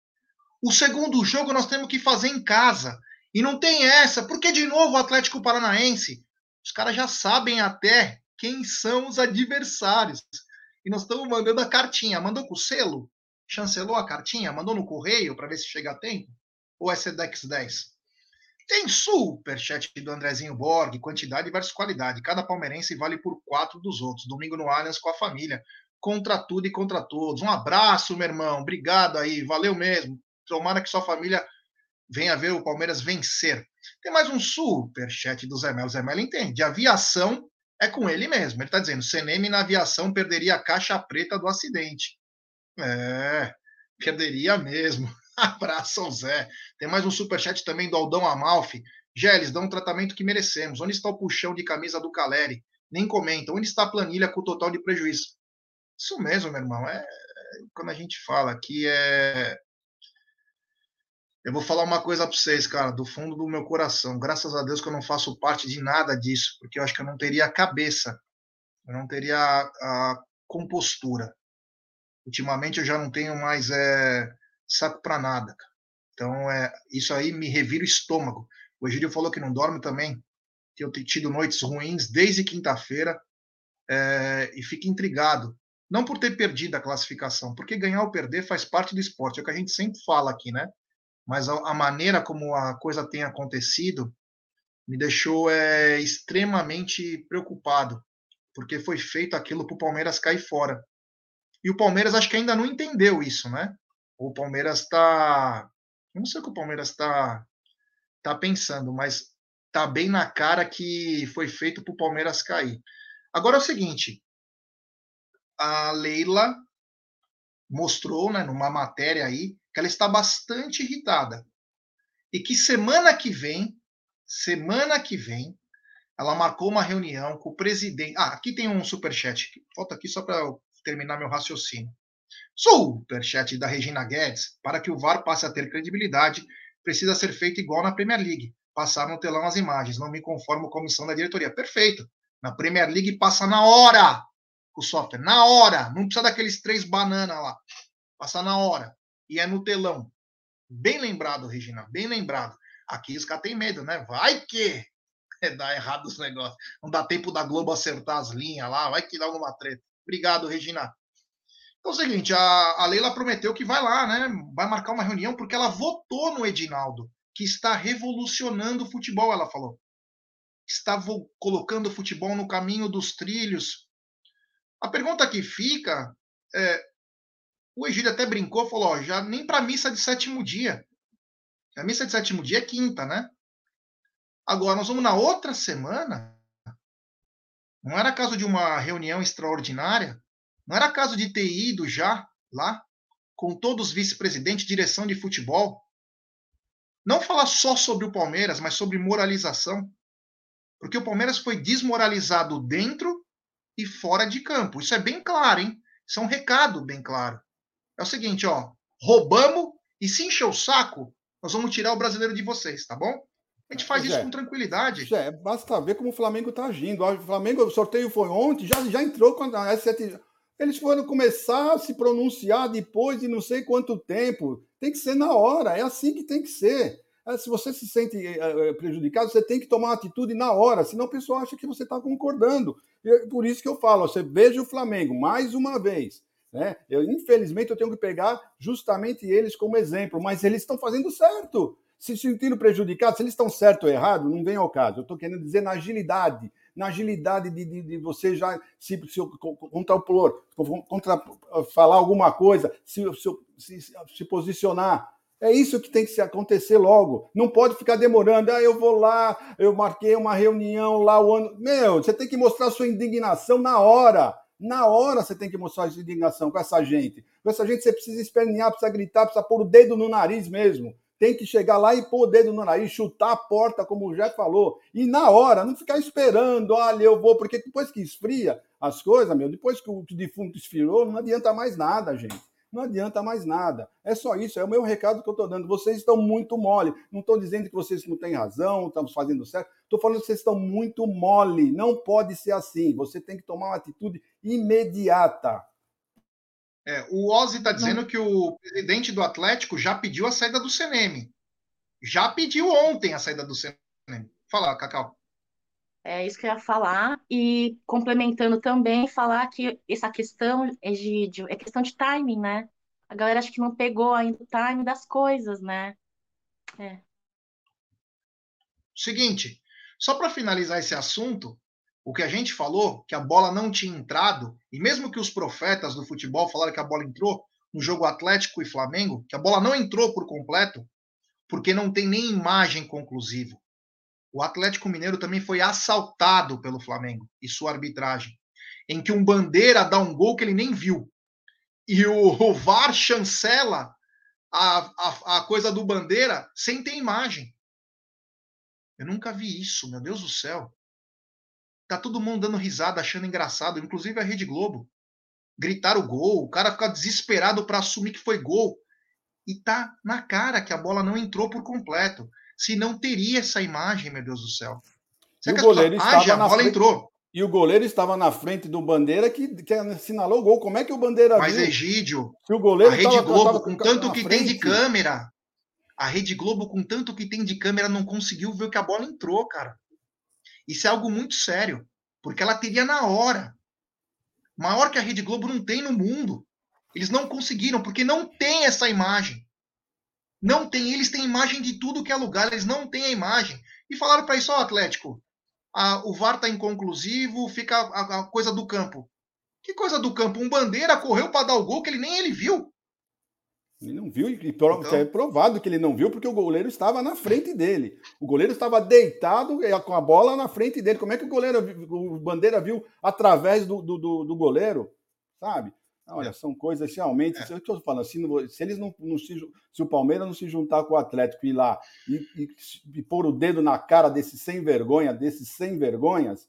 [SPEAKER 1] o segundo jogo nós temos que fazer em casa. E não tem essa, porque de novo o Atlético Paranaense os caras já sabem até quem são os adversários. E nós estamos mandando a cartinha. Mandou com selo? Chancelou a cartinha? Mandou no correio para ver se chega a tempo? Ou é Sedex 10? Tem superchat do Andrezinho Borg, quantidade versus qualidade. Cada palmeirense vale por quatro dos outros. Domingo no Allianz com a família. Contra tudo e contra todos. Um abraço, meu irmão. Obrigado aí. Valeu mesmo. Tomara que sua família venha ver o Palmeiras vencer. Tem mais um super chat do Zé Melo. Zé Melo entende. Aviação é com ele mesmo. Ele está dizendo: CNM na aviação perderia a caixa preta do acidente. É, perderia mesmo. Abraço Zé. Tem mais um super chat também do Aldão Amalfi. Gélis, dá um tratamento que merecemos. Onde está o puxão de camisa do Caleri? Nem comenta. Onde está a planilha com o total de prejuízo? Isso mesmo, meu irmão. É quando a gente fala que é Eu vou falar uma coisa para vocês, cara, do fundo do meu coração. Graças a Deus que eu não faço parte de nada disso, porque eu acho que eu não teria a cabeça, eu não teria a, a compostura. Ultimamente eu já não tenho mais é, saco para nada. Então, é, isso aí me revira o estômago. O Egídio falou que não dorme também, que eu tenho tido noites ruins desde quinta-feira é, e fica intrigado. Não por ter perdido a classificação, porque ganhar ou perder faz parte do esporte, é o que a gente sempre fala aqui, né? Mas a, maneira como a coisa tem acontecido me deixou é, extremamente preocupado, porque foi feito aquilo para o Palmeiras cair fora. E o Palmeiras acho que ainda não entendeu isso, né? O Palmeiras está. Não sei o que o Palmeiras está tá pensando, mas tá bem na cara que foi feito para o Palmeiras cair. Agora é o seguinte: a Leila mostrou, né, numa matéria aí, que ela está bastante irritada. E que semana que vem, semana que vem, ela marcou uma reunião com o presidente. Ah, aqui tem um superchat. Falta aqui só para terminar meu raciocínio. Superchat da Regina Guedes. Para que o VAR passe a ter credibilidade, precisa ser feito igual na Premier League. Passar no telão as imagens. Não me conformo com a comissão da diretoria. Perfeito. Na Premier League passa na hora o software. Na hora. Não precisa daqueles três bananas lá. Passa na hora. E é no telão. Bem lembrado, Regina. Bem lembrado. Aqui os caras têm medo, né? Vai que dá errado os negócios. Não dá tempo da Globo acertar as linhas lá. Vai que dá alguma treta. Obrigado, Regina. Então é o seguinte, a, a Leila prometeu que vai lá, né? Vai marcar uma reunião porque ela votou no Edinaldo, que está revolucionando o futebol, ela falou. Está colocando o futebol no caminho dos trilhos. A pergunta que fica é, o Egídio até brincou, falou, ó, já nem para missa de sétimo dia. A missa de sétimo dia é quinta, né? Agora nós vamos na outra semana. Não era caso de uma reunião extraordinária? Não era caso de ter ido já lá com todos os vice-presidentes, direção de futebol? Não falar só sobre o Palmeiras, mas sobre moralização. Porque o Palmeiras foi desmoralizado dentro e fora de campo. Isso é bem claro, hein? Isso é um recado bem claro. É o seguinte, ó, roubamos e se encher o saco, nós vamos tirar o brasileiro de vocês, tá bom? A gente faz isso é, com tranquilidade.
[SPEAKER 2] É, basta ver como o Flamengo está agindo. O Flamengo, o sorteio foi ontem, já, já entrou com a S7. Eles foram começar a se pronunciar depois de não sei quanto tempo. Tem que ser na hora, é assim que tem que ser. É, se você se sente é, prejudicado, você tem que tomar atitude na hora, senão o pessoal acha que você está concordando. Por isso que eu falo, você veja o Flamengo mais uma vez. Né? Eu, infelizmente, eu tenho que pegar justamente eles como exemplo, mas eles estão fazendo certo. Se sentindo prejudicados, se eles estão certo ou errado, não vem ao caso. Eu estou querendo dizer na agilidade, na agilidade de, de, de você já se, se contrapor, contra, falar alguma coisa, se, se, se posicionar. É isso que tem que acontecer logo. Não pode ficar demorando. Ah, eu vou lá, eu marquei uma reunião lá o ano. Meu, você tem que mostrar sua indignação na hora. Na hora você tem que mostrar sua indignação com essa gente. Com essa gente você precisa espernear, precisa gritar, precisa pôr o dedo no nariz mesmo. Tem que chegar lá e pôr o dedo no nariz, chutar a porta, como o Jé falou. E na hora, não ficar esperando, olha, eu vou, porque depois que esfria as coisas, meu, depois que o defunto esfriou, não adianta mais nada, gente não adianta mais nada. É só isso, é o meu recado que eu estou dando. Vocês estão muito mole. Não estou dizendo que vocês não têm razão, estamos fazendo certo. Estou falando que vocês estão muito mole. Não pode ser assim. Você tem que tomar uma atitude imediata.
[SPEAKER 1] É, o Ozzy está dizendo que o presidente do Atlético já pediu a saída do CNM. Já pediu ontem a saída do CNM. Fala, Cacau.
[SPEAKER 3] É isso que eu ia falar. E complementando também, falar que essa questão, Egídio, é questão de timing, né? A galera acho que não pegou ainda o timing das coisas, né? É.
[SPEAKER 1] Seguinte, só para finalizar esse assunto, o que a gente falou, que a bola não tinha entrado, e mesmo que os profetas do futebol falaram que a bola entrou no jogo Atlético e Flamengo, que a bola não entrou por completo, porque não tem nem imagem conclusiva. O Atlético Mineiro também foi assaltado pelo Flamengo e sua arbitragem, em que um bandeira dá um gol que ele nem viu. E o, VAR chancela a, a, a coisa do bandeira sem ter imagem. Eu nunca vi isso, meu Deus do céu. Tá todo mundo dando risada, achando engraçado, inclusive a Rede Globo. Gritar o gol, o cara ficar desesperado para assumir que foi gol. E tá na cara que a bola não entrou por completo. Se não teria essa imagem, meu Deus do céu.
[SPEAKER 2] Será e o goleiro estava age, a bola frente, entrou. E o goleiro estava na frente do Bandeira que, que assinalou o gol. Como é que o Bandeira
[SPEAKER 1] Mas, viu? Egídio,
[SPEAKER 2] se o goleiro
[SPEAKER 1] a Rede Globo, com tanto que frente. tem de câmera, a Rede Globo, com tanto que tem de câmera, não conseguiu ver que a bola entrou, cara. Isso é algo muito sério, porque ela teria na hora. Maior que a Rede Globo não tem no mundo. Eles não conseguiram, porque não tem essa imagem. Não tem, eles têm imagem de tudo que é lugar, eles não têm a imagem. E falaram para isso, ó, Atlético, a, o VAR tá inconclusivo, fica a, a, coisa do campo. Que coisa do campo? Um bandeira correu para dar o gol que ele nem ele viu.
[SPEAKER 2] Ele não viu, e então... é provado que ele não viu, porque o goleiro estava na frente dele. O goleiro estava deitado com a bola na frente dele. Como é que o goleiro, o Bandeira viu através do, do, do goleiro? Sabe? Olha, são coisas realmente. É. Eu estou falando, se, se eles não, não se, se o Palmeiras não se juntar com o Atlético e ir lá e, e, e pôr o dedo na cara desses sem vergonha, desses sem vergonhas,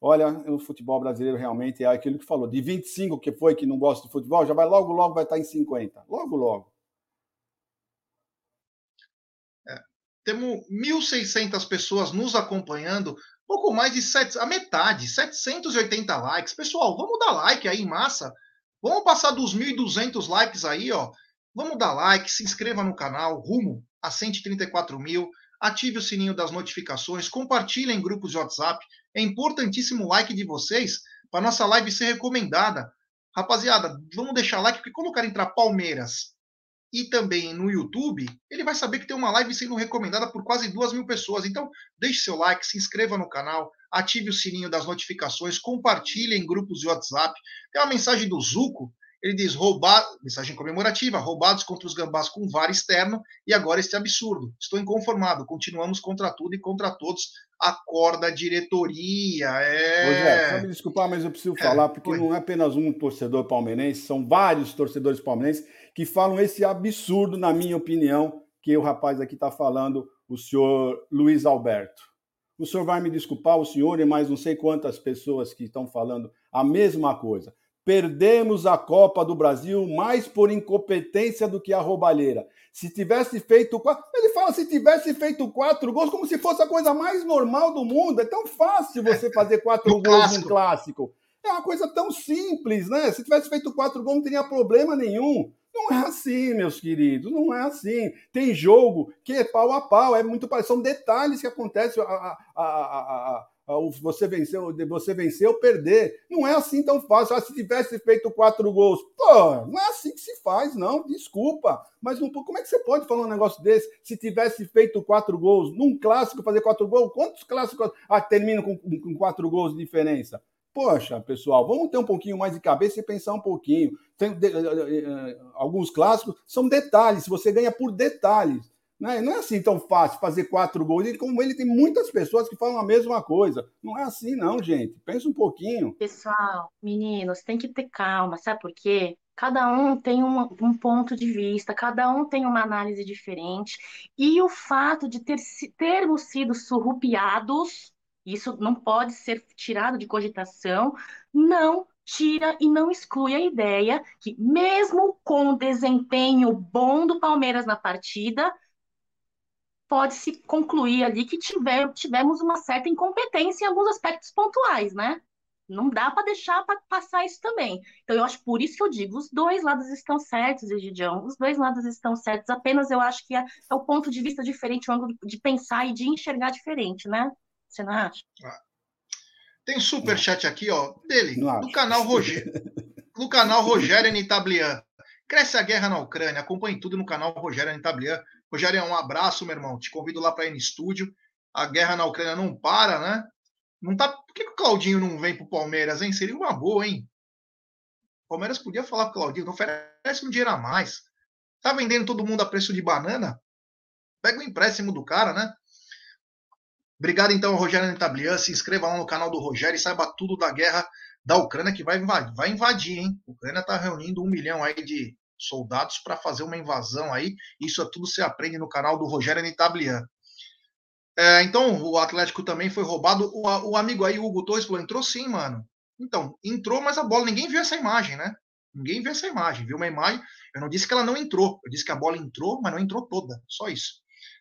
[SPEAKER 2] olha, o futebol brasileiro realmente é aquilo que falou. De 25 que foi que não gosta de futebol, já vai logo, logo vai estar em 50. Logo, logo.
[SPEAKER 1] É. Temos 1.600 pessoas nos acompanhando, pouco mais de sete, a metade, 780 likes. Pessoal, vamos dar like aí em massa Vamos passar dos 1.200 likes aí, ó. Vamos dar like, se inscreva no canal, rumo a 134 mil. Ative o sininho das notificações, compartilhe em grupos de WhatsApp. É importantíssimo o like de vocês para nossa live ser recomendada. Rapaziada, vamos deixar like, porque quando o cara entrar Palmeiras e também no YouTube, ele vai saber que tem uma live sendo recomendada por quase duas mil pessoas. Então, deixe seu like, se inscreva no canal, ative o sininho das notificações, compartilhe em grupos de WhatsApp. Tem uma mensagem do Zuco, ele diz roubar, mensagem comemorativa, roubados contra os gambás com VAR externo e agora este absurdo. Estou inconformado, continuamos contra tudo e contra todos. Acorda a diretoria. É...
[SPEAKER 2] Pois é, só me desculpar, mas eu preciso é, falar, porque foi. não é apenas um torcedor palmeirense, são vários torcedores palmeirenses que falam esse absurdo, na minha opinião, que o rapaz aqui está falando, o senhor Luiz Alberto. O senhor vai me desculpar, o senhor e mais não sei quantas pessoas que estão falando a mesma coisa. Perdemos a Copa do Brasil mais por incompetência do que a roubalheira. Se tivesse feito quatro. Ele fala se tivesse feito quatro gols, como se fosse a coisa mais normal do mundo. É tão fácil você fazer quatro gols clássico. num clássico. É uma coisa tão simples, né? Se tivesse feito quatro gols, não teria problema nenhum. Não é assim, meus queridos, não é assim. Tem jogo que é pau a pau, é muito São detalhes que acontecem. A, a, a, você venceu, você venceu, perder. Não é assim tão fácil. Ah, se tivesse feito quatro gols, pô, não é assim que se faz, não. Desculpa. Mas não, como é que você pode falar um negócio desse? Se tivesse feito quatro gols num clássico, fazer quatro gols, quantos clássicos ah, terminam com, com quatro gols de diferença? Poxa, pessoal, vamos ter um pouquinho mais de cabeça e pensar um pouquinho. Tem, de, de, de, alguns clássicos são detalhes, você ganha por detalhes. Né? Não é assim tão fácil fazer quatro gols. E como ele tem muitas pessoas que falam a mesma coisa. Não é assim, não, gente. Pensa um pouquinho.
[SPEAKER 3] Pessoal, meninos, tem que ter calma, sabe por quê? Cada um tem um, um, ponto de vista, cada um tem uma análise diferente. E o fato de ter, termos sido surrupiados isso não pode ser tirado de cogitação, não tira e não exclui a ideia que, mesmo com o desempenho bom do Palmeiras na partida, pode-se concluir ali que tiver, tivemos uma certa incompetência em alguns aspectos pontuais, né? Não dá para deixar para passar isso também. Então, eu acho por isso que eu digo: os dois lados estão certos, Egidião. Os dois lados estão certos. Apenas eu acho que é, é o ponto de vista diferente, o ângulo de pensar e de enxergar diferente, né? Você não acha? Ah.
[SPEAKER 1] Tem super chat aqui, ó, dele, do canal Rogério. do canal Rogério Nitablian. Cresce a guerra na Ucrânia. Acompanhe tudo no canal Rogério Nitablian. Rogério, um abraço, meu irmão. Te convido lá para ir no estúdio. A guerra na Ucrânia não para, né? Não tá... Por que, que o Claudinho não vem pro Palmeiras, hein? Seria uma boa, hein? O Palmeiras podia falar com o Claudinho, não oferece um dinheiro a mais. Tá vendendo todo mundo a preço de banana? Pega o empréstimo do cara, né? Obrigado então ao Rogério Netablian. Se inscreva lá no canal do Rogério e saiba tudo da guerra da Ucrânia que vai invadir, vai invadir hein? A Ucrânia está reunindo um milhão aí de soldados para fazer uma invasão aí. Isso é tudo se aprende no canal do Rogério Netablian. É, então, o Atlético também foi roubado. O, o amigo aí, Hugo Torres, falou: entrou sim, mano. Então, entrou, mas a bola, ninguém viu essa imagem, né? Ninguém vê essa imagem. Viu uma imagem. Eu não disse que ela não entrou. Eu disse que a bola entrou, mas não entrou toda. Só isso.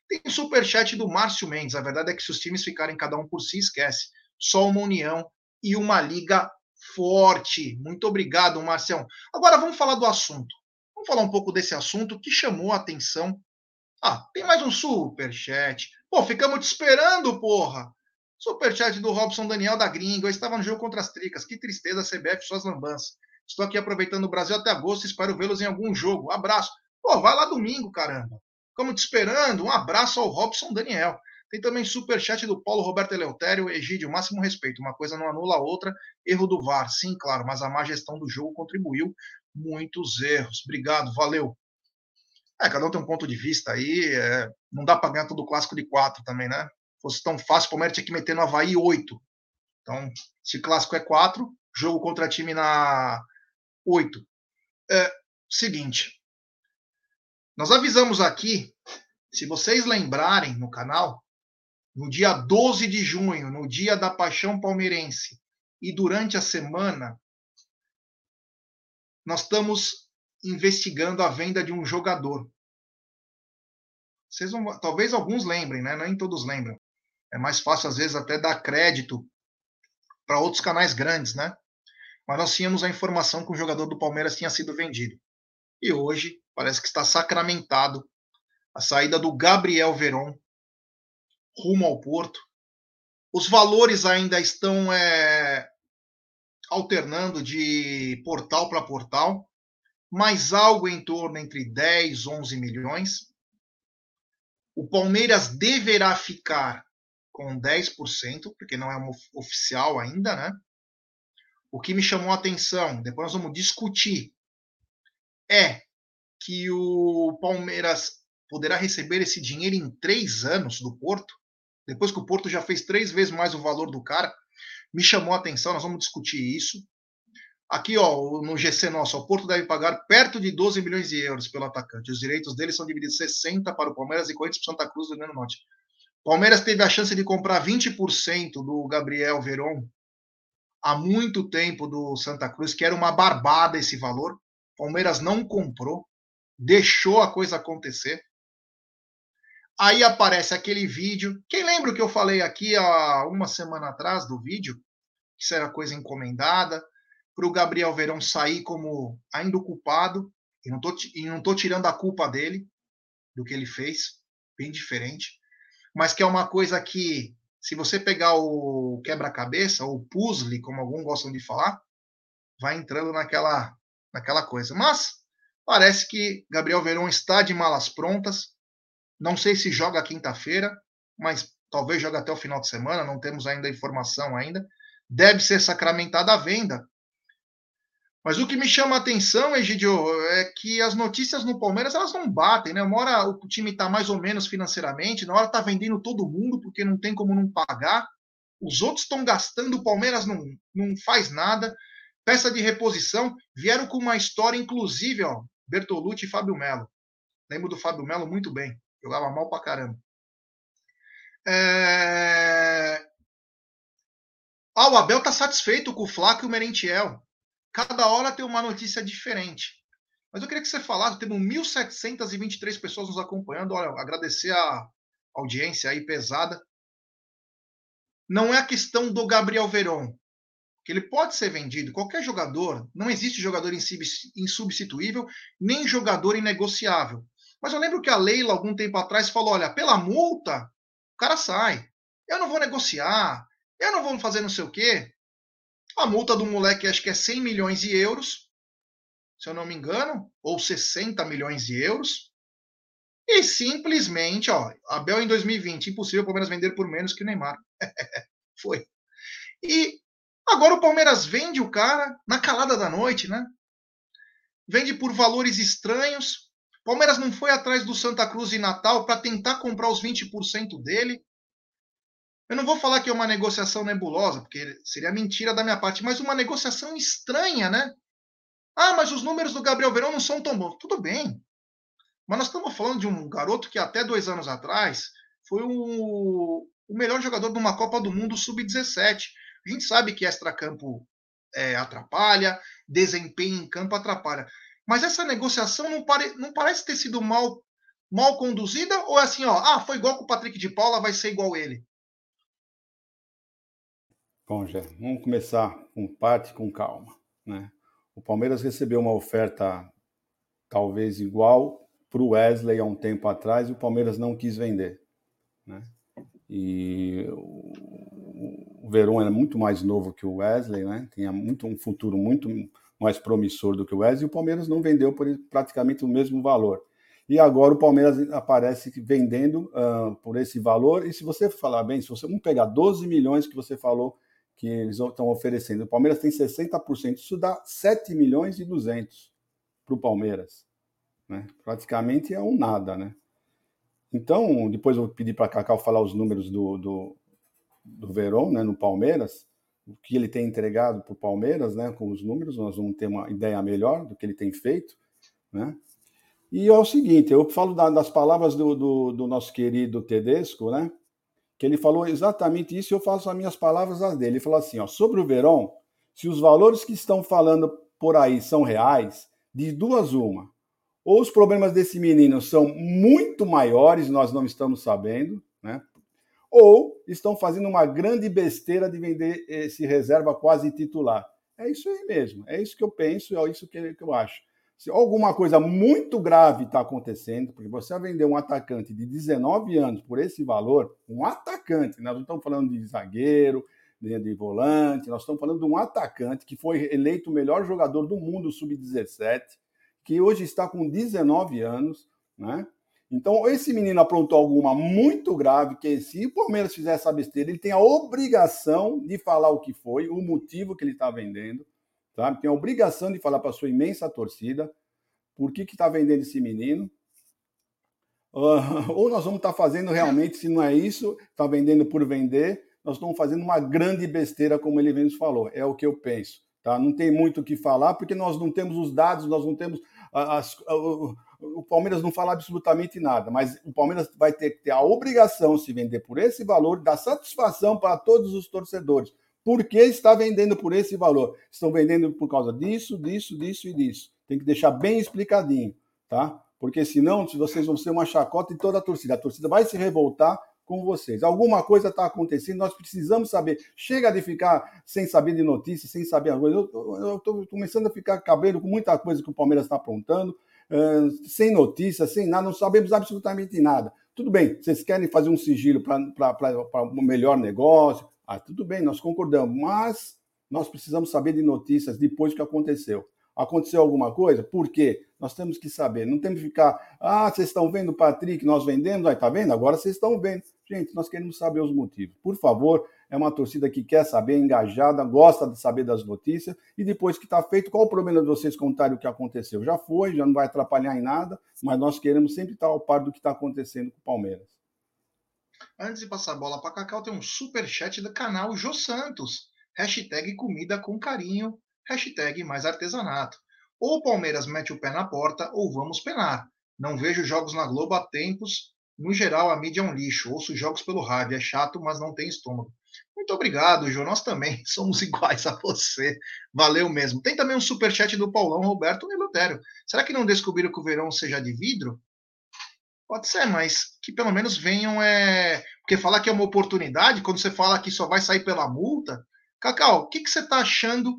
[SPEAKER 1] Tem o superchat do Márcio Mendes. A verdade é que se os times ficarem cada um por si, esquece. Só uma união e uma liga forte. Muito obrigado, Marcião. Agora vamos falar do assunto. Vamos falar um pouco desse assunto que chamou a atenção. Ah, tem mais um superchat. Pô, ficamos te esperando, porra. Superchat do Robson Daniel da Gringa. Eu estava no jogo contra as Tricas. Que tristeza, CBF, suas lambanças. Estou aqui aproveitando o Brasil até agosto. Espero vê-los em algum jogo. Abraço. Pô, vai lá domingo, caramba. Ficamos te esperando. Um abraço ao Robson Daniel. Tem também superchat do Paulo Roberto Eleutério. Egídio, máximo respeito. Uma coisa não anula a outra. Erro do VAR, sim, claro, mas a má gestão do jogo contribuiu. Muitos erros. Obrigado, valeu. É, cada um tem um ponto de vista aí. É, não dá para ganhar todo o clássico de quatro também, né? Se fosse tão fácil, o Palmeiras tinha que meter no Havaí oito. Então, se clássico é quatro, jogo contra time na oito. É, seguinte. Nós avisamos aqui, se vocês lembrarem no canal, no dia 12 de junho, no dia da Paixão Palmeirense, e durante a semana, nós estamos investigando a venda de um jogador. Vocês vão, talvez alguns lembrem, né? Nem todos lembram. É mais fácil, às vezes, até dar crédito para outros canais grandes, né? Mas nós tínhamos a informação que o jogador do Palmeiras tinha sido vendido. E hoje parece que está sacramentado a saída do Gabriel Veron rumo ao Porto. Os valores ainda estão é, alternando de portal para portal, mas algo em torno entre 10 11 milhões. O Palmeiras deverá ficar com 10%, porque não é oficial ainda, né? O que me chamou a atenção, depois nós vamos discutir, é que o Palmeiras poderá receber esse dinheiro em três anos do Porto depois que o Porto já fez três vezes mais o valor do cara, me chamou a atenção, nós vamos discutir isso. Aqui, ó, no GC nosso, o Porto deve pagar perto de 12 milhões de euros pelo atacante. Os direitos dele são divididos 60 para o Palmeiras e 40 para o Santa Cruz do Rio Grande do Norte. Palmeiras teve a chance de comprar 20% do Gabriel Veron há muito tempo do Santa Cruz, que era uma barbada esse valor. Palmeiras não comprou, deixou a coisa acontecer. Aí aparece aquele vídeo. Quem lembra o que eu falei aqui há uma semana atrás do vídeo? Que isso era coisa encomendada. Para o Gabriel Verão sair como ainda o culpado. E não, tô, e não tô tirando a culpa dele, do que ele fez. Bem diferente. Mas que é uma coisa que, se você pegar o quebra-cabeça, ou puzzle, como alguns gostam de falar, vai entrando naquela, naquela coisa. Mas parece que Gabriel Verão está de malas prontas não sei se joga quinta-feira, mas talvez jogue até o final de semana, não temos ainda informação ainda. Deve ser sacramentada a venda. Mas o que me chama a atenção, Egidio, é que as notícias no Palmeiras elas não batem, né? Uma hora o time está mais ou menos financeiramente, na hora está vendendo todo mundo porque não tem como não pagar. Os outros estão gastando, o Palmeiras não, não faz nada. Peça de reposição, vieram com uma história, inclusive, ó, Bertolucci e Fábio Melo. Lembro do Fábio Melo muito bem. Jogava mal pra caramba. É... Ah, o Abel tá satisfeito com o Flaco e o Merentiel. Cada hora tem uma notícia diferente. Mas eu queria que você falasse, temos 1.723 pessoas nos acompanhando. Olha, agradecer a audiência aí pesada. Não é a questão do Gabriel Veron, que ele pode ser vendido. Qualquer jogador, não existe jogador insubstituível, nem jogador inegociável. Mas eu lembro que a Leila, algum tempo atrás, falou: olha, pela multa, o cara sai. Eu não vou negociar, eu não vou fazer não sei o quê. A multa do moleque acho que é 100 milhões de euros, se eu não me engano, ou 60 milhões de euros. E simplesmente, ó, Abel em 2020, impossível o Palmeiras vender por menos que o Neymar. Foi. E agora o Palmeiras vende o cara na calada da noite, né? Vende por valores estranhos, Palmeiras não foi atrás do Santa Cruz e Natal para tentar comprar os 20% dele. Eu não vou falar que é uma negociação nebulosa, porque seria mentira da minha parte, mas uma negociação estranha, né? Ah, mas os números do Gabriel Verão não são tão bons. Tudo bem. Mas nós estamos falando de um garoto que até dois anos atrás foi o, o melhor jogador de uma Copa do Mundo Sub-17. A gente sabe que extra-campo é, atrapalha, desempenho em campo atrapalha. Mas essa negociação não, pare, não parece ter sido mal, mal conduzida, ou é assim, ó, ah, foi igual com o Patrick de Paula, vai ser igual ele?
[SPEAKER 2] Bom, Jé, vamos começar com parte com calma. Né? O Palmeiras recebeu uma oferta talvez igual para o Wesley há um tempo atrás e o Palmeiras não quis vender. Né? E o Verón era muito mais novo que o Wesley, né? tinha muito, um futuro muito mais promissor do que o Wesley, e o Palmeiras não vendeu por praticamente o mesmo valor. E agora o Palmeiras aparece vendendo uh, por esse valor. E se você falar bem, se você vamos pegar 12 milhões que você falou que eles estão oferecendo, o Palmeiras tem 60%, isso dá 7 milhões e 200 para o Palmeiras. Né? Praticamente é um nada, né? Então, depois eu vou pedir para a Cacau falar os números do, do, do Verón, né, no Palmeiras, o que ele tem entregado para o Palmeiras, né, com os números, nós vamos ter uma ideia melhor do que ele tem feito, né? E é o seguinte, eu falo da, das palavras do, do, do, nosso querido Tedesco, né? Que ele falou exatamente isso e eu faço as minhas palavras as dele. Ele falou assim, ó, sobre o Verón, se os valores que estão falando por aí são reais, de duas uma, ou os problemas desse menino são muito maiores, nós não estamos sabendo, né? Ou estão fazendo uma grande besteira de vender esse reserva quase titular. É isso aí mesmo, é isso que eu penso, é isso que eu acho. Se alguma coisa muito grave está acontecendo, porque você vender um atacante de 19 anos por esse valor, um atacante, nós não estamos falando de zagueiro, de volante, nós estamos falando de um atacante que foi eleito o melhor jogador do mundo sub-17, que hoje está com 19 anos, né? Então, esse menino aprontou alguma muito grave, que se o Palmeiras fizer essa besteira, ele tem a obrigação de falar o que foi, o motivo que ele está vendendo, sabe? Tem a obrigação de falar para sua imensa torcida por que está vendendo esse menino. Uh, ou nós vamos estar tá fazendo realmente, se não é isso, está vendendo por vender, nós estamos fazendo uma grande besteira, como ele mesmo falou. É o que eu penso. Tá? Não tem muito o que falar, porque nós não temos os dados, nós não temos as, o, o Palmeiras não fala absolutamente nada, mas o Palmeiras vai ter que ter a obrigação de se vender por esse valor, dar satisfação para todos os torcedores. Por que está vendendo por esse valor? Estão vendendo por causa disso, disso, disso e disso. Tem que deixar bem explicadinho, tá? Porque senão vocês vão ser uma chacota em toda a torcida. A torcida vai se revoltar com vocês. Alguma coisa está acontecendo, nós precisamos saber. Chega de ficar sem saber de notícias, sem saber a coisa. Eu estou começando a ficar cabelo com muita coisa que o Palmeiras está aprontando, uh, sem notícias, sem nada, não sabemos absolutamente nada. Tudo bem, vocês querem fazer um sigilo para um melhor negócio? Ah, tudo bem, nós concordamos, mas nós precisamos saber de notícias depois que aconteceu. Aconteceu alguma coisa? Por quê? Nós temos que saber. Não temos que ficar, ah, vocês estão vendo o Patrick, nós vendemos, aí tá vendo? Agora vocês estão vendo. Gente, nós queremos saber os motivos. Por favor, é uma torcida que quer saber, engajada, gosta de saber das notícias. E depois que está feito, qual o problema de vocês contarem o que aconteceu? Já foi, já não vai atrapalhar em nada, mas nós queremos sempre estar ao par do que está acontecendo com o Palmeiras.
[SPEAKER 1] Antes de passar a bola para Cacau, tem um super chat do canal Jô Santos. Hashtag comida com carinho, hashtag mais artesanato. Ou o Palmeiras mete o pé na porta, ou vamos penar. Não vejo jogos na Globo há tempos no geral, a mídia é um lixo. Ouço jogos pelo rádio. É chato, mas não tem estômago. Muito obrigado, João. Nós também somos iguais a você. Valeu mesmo. Tem também um superchat do Paulão Roberto Nelutério. Será que não descobriram que o verão seja de vidro? Pode ser, mas que pelo menos venham. É... Porque falar que é uma oportunidade, quando você fala que só vai sair pela multa. Cacau, o que, que você está achando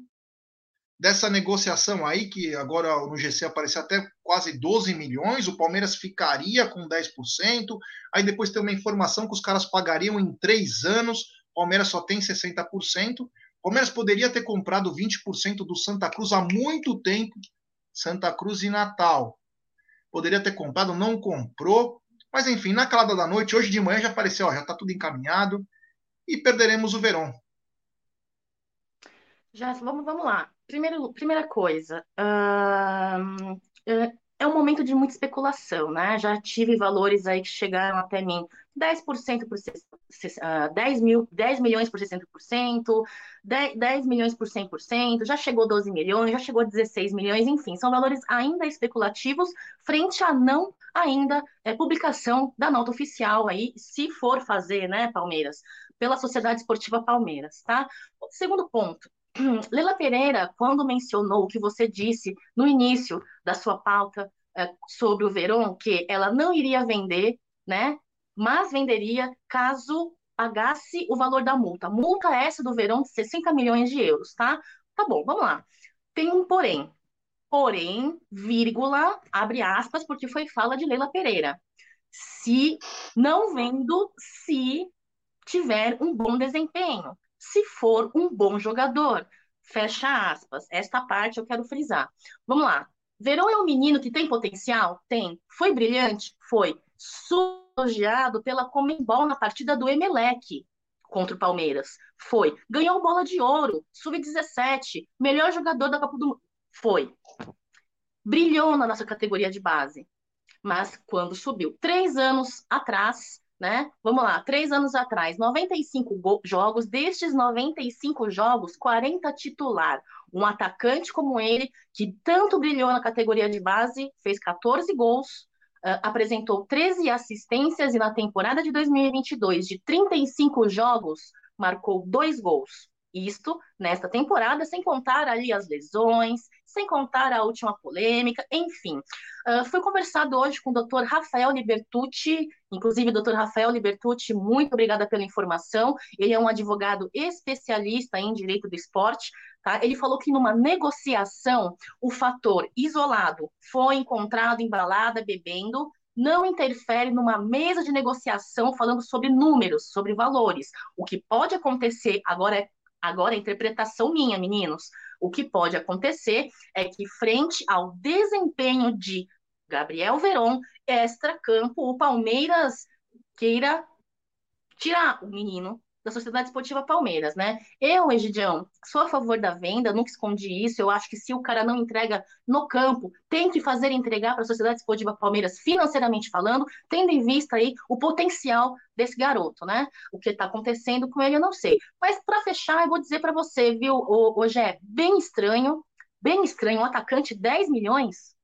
[SPEAKER 1] dessa negociação aí, que agora no GC apareceu até quase 12 milhões, o Palmeiras ficaria com 10%, aí depois tem uma informação que os caras pagariam em três anos, o Palmeiras só tem 60%, o Palmeiras poderia ter comprado 20% do Santa Cruz há muito tempo, Santa Cruz e Natal. Poderia ter comprado, não comprou, mas enfim, na calada da noite, hoje de manhã já apareceu, ó, já está tudo encaminhado, e perderemos o Verão.
[SPEAKER 3] Já, vamos, vamos lá. Primeiro, primeira coisa, é um momento de muita especulação, né? Já tive valores aí que chegaram até mim 10% por uh, 10, mil, 10 milhões por 60%, 10, 10 milhões por 100%, já chegou 12 milhões, já chegou 16 milhões, enfim, são valores ainda especulativos frente a não ainda é, publicação da nota oficial aí, se for fazer, né, Palmeiras, pela Sociedade Esportiva Palmeiras, tá? Segundo ponto, Leila Pereira, quando mencionou o que você disse no início da sua pauta é, sobre o Verón, que ela não iria vender, né? Mas venderia caso pagasse o valor da multa. Multa essa do Verón de 60 milhões de euros, tá? Tá bom, vamos lá. Tem um porém. Porém, vírgula, abre aspas, porque foi fala de Leila Pereira. Se não vendo, se tiver um bom desempenho, se for um bom jogador. Fecha aspas. Esta parte eu quero frisar. Vamos lá. Verão é um menino que tem potencial? Tem. Foi brilhante? Foi. Elogiado pela Comembol na partida do Emelec contra o Palmeiras? Foi. Ganhou bola de ouro, sub-17, melhor jogador da Copa do Mundo? Foi. Brilhou na nossa categoria de base. Mas quando subiu três anos atrás, né? Vamos lá, três anos atrás, 95 jogos, destes 95 jogos, 40 titular. Um atacante como ele, que tanto brilhou na categoria de base, fez 14 gols, uh, apresentou 13 assistências e na temporada de 2022, de 35 jogos, marcou dois gols. Isto nesta temporada, sem contar ali as lesões, sem contar a última polêmica, enfim. Uh, conversado hoje com o Dr. Rafael Libertucci, inclusive, Dr. Rafael Libertucci, muito obrigada pela informação. Ele é um advogado especialista em direito do esporte. Tá? Ele falou que numa negociação, o fator isolado foi encontrado em balada bebendo, não interfere numa mesa de negociação falando sobre números, sobre valores. O que pode acontecer agora é Agora, a interpretação minha, meninos, o que pode acontecer é que, frente ao desempenho de Gabriel Veron, extra-campo, o Palmeiras queira tirar o menino da Sociedade Esportiva Palmeiras, né? Eu, Egidião, sou a favor da venda, nunca escondi isso. Eu acho que se o cara não entrega no campo, tem que fazer entregar para a Sociedade Esportiva Palmeiras, financeiramente falando, tendo em vista aí o potencial desse garoto, né? O que está acontecendo com ele, eu não sei. Mas para fechar, eu vou dizer para você, viu, hoje é bem estranho, bem estranho, um atacante 10 milhões,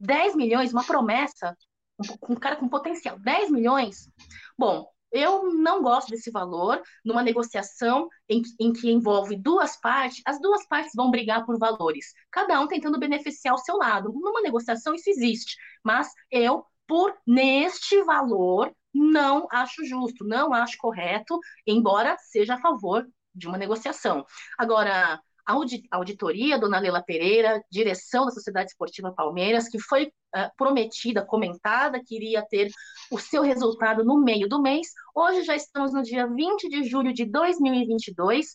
[SPEAKER 3] 10 milhões, uma promessa, um, um cara com potencial, 10 milhões. Bom, eu não gosto desse valor numa negociação em, em, que envolve duas partes, as duas partes vão brigar por valores, cada um tentando beneficiar o seu lado. Numa negociação isso existe, mas eu, por neste valor, não acho justo, não acho correto, embora seja a favor de uma negociação. Agora, auditoria, dona Leila Pereira, direção da Sociedade Esportiva Palmeiras, que foi uh, prometida, comentada, que iria ter o seu resultado no meio do mês. Hoje já estamos no dia 20 de julho de 2022.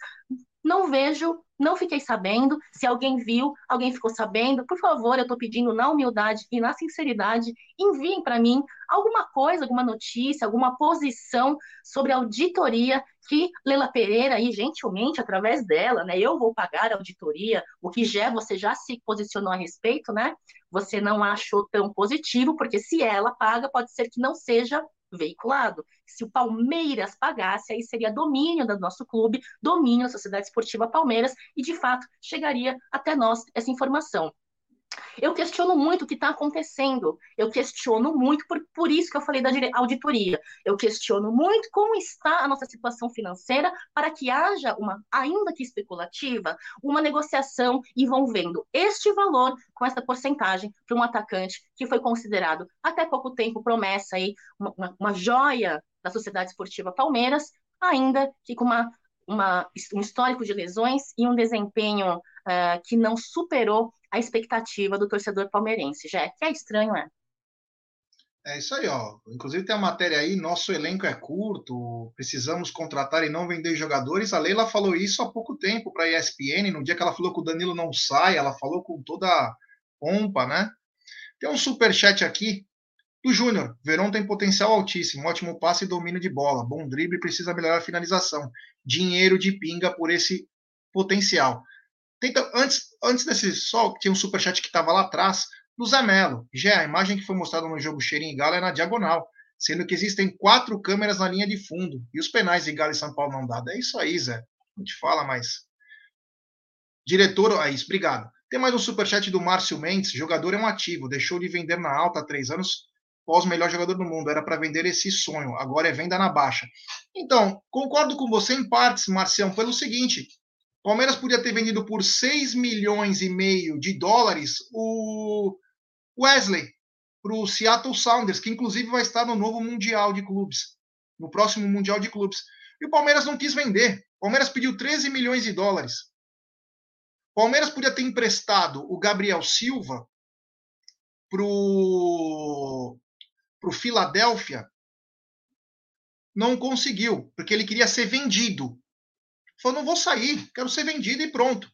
[SPEAKER 3] Não vejo, não fiquei sabendo. Se alguém viu, alguém ficou sabendo, por favor, eu estou pedindo na humildade e na sinceridade, enviem para mim alguma coisa, alguma notícia, alguma posição sobre a auditoria que Lela Pereira, aí, gentilmente, através dela, né, eu vou pagar a auditoria, o que já você já se posicionou a respeito, né? Você não achou tão positivo, porque se ela paga, pode ser que não seja veiculado. Se o Palmeiras pagasse, aí seria domínio do nosso clube, domínio da Sociedade Esportiva Palmeiras, e de fato chegaria até nós essa informação. Eu questiono muito o que está acontecendo. Eu questiono muito, por, por isso que eu falei da auditoria. Eu questiono muito como está a nossa situação financeira para que haja uma, ainda que especulativa, uma negociação envolvendo este valor com essa porcentagem para um atacante que foi considerado até pouco tempo promessa aí, uma, uma, uma joia da Sociedade Esportiva Palmeiras, ainda que com uma, uma, um histórico de lesões e um desempenho uh, que não superou a expectativa do torcedor palmeirense. Já é que é estranho, é.
[SPEAKER 1] É isso aí, ó. Inclusive tem a matéria aí, nosso elenco é curto, precisamos contratar e não vender jogadores. A Leila falou isso há pouco tempo para a ESPN, no dia que ela falou que o Danilo não sai, ela falou com toda pompa, né? Tem um super chat aqui do Júnior. Verão tem potencial altíssimo, ótimo passe e domínio de bola, bom drible, precisa melhorar a finalização. Dinheiro de pinga por esse potencial. Tenta, antes, antes desse só, tinha um superchat que estava lá atrás, do Zé Melo. Já a imagem que foi mostrada no jogo Cheirinho e Galo é na diagonal, sendo que existem quatro câmeras na linha de fundo. E os penais de Galo e São Paulo não dado. É isso aí, Zé. Não te fala mais. Diretor, é isso, obrigado. Tem mais um superchat do Márcio Mendes. Jogador é um ativo, deixou de vender na alta há três anos, pós melhor jogador do mundo. Era para vender esse sonho, agora é venda na baixa. Então, concordo com você em partes, Marcião, pelo seguinte: Palmeiras podia ter vendido por 6 milhões e meio de dólares o Wesley para o Seattle Sounders, que inclusive vai estar no novo Mundial de Clubes, no próximo Mundial de Clubes. E o Palmeiras não quis vender. O Palmeiras pediu 13 milhões de dólares. O Palmeiras podia ter emprestado o Gabriel Silva pro pro Philadelphia. Não conseguiu, porque ele queria ser vendido. Falou, não vou sair, quero ser vendido e pronto.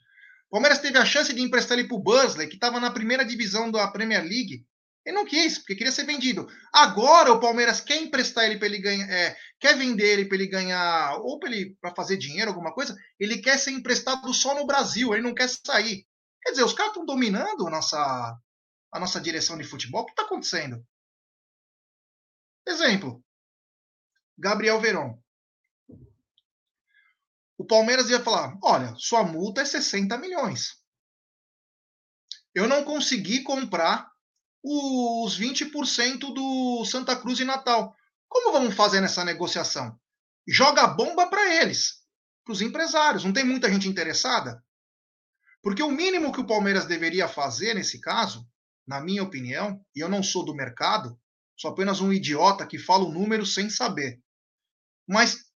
[SPEAKER 1] O Palmeiras teve a chance de emprestar ele para o Bursley, que estava na primeira divisão da Premier League. Ele não quis, porque queria ser vendido. Agora o Palmeiras quer emprestar ele para ele ganhar, é, quer vender ele para ele ganhar, ou para ele para fazer dinheiro, alguma coisa. Ele quer ser emprestado só no Brasil, ele não quer sair. Quer dizer, os caras estão dominando a nossa, a nossa direção de futebol. O que está acontecendo? Exemplo: Gabriel Veron. O Palmeiras ia falar: olha, sua multa é 60 milhões. Eu não consegui comprar os 20% do Santa Cruz e Natal. Como vamos fazer nessa negociação? Joga bomba para eles, para os empresários. Não tem muita gente interessada? Porque o mínimo que o Palmeiras deveria fazer nesse caso, na minha opinião, e eu não sou do mercado, sou apenas um idiota que fala o número sem saber. Mas,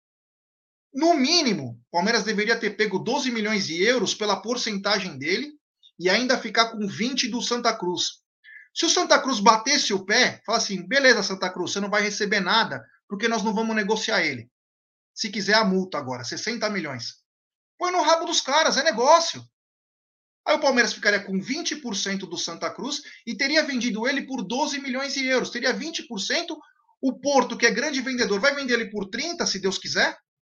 [SPEAKER 1] no mínimo, o Palmeiras deveria ter pego 12 milhões de euros pela porcentagem dele e ainda ficar com 20 do Santa Cruz. Se o Santa Cruz batesse o pé, fala assim: beleza, Santa Cruz, você não vai receber nada, porque nós não vamos negociar ele. Se quiser a multa agora, 60 milhões. Põe no rabo dos caras, é negócio. Aí o Palmeiras ficaria com 20% do Santa Cruz e teria vendido ele por 12 milhões de euros. Teria 20%. O Porto, que é grande vendedor, vai vender ele por 30, se Deus quiser,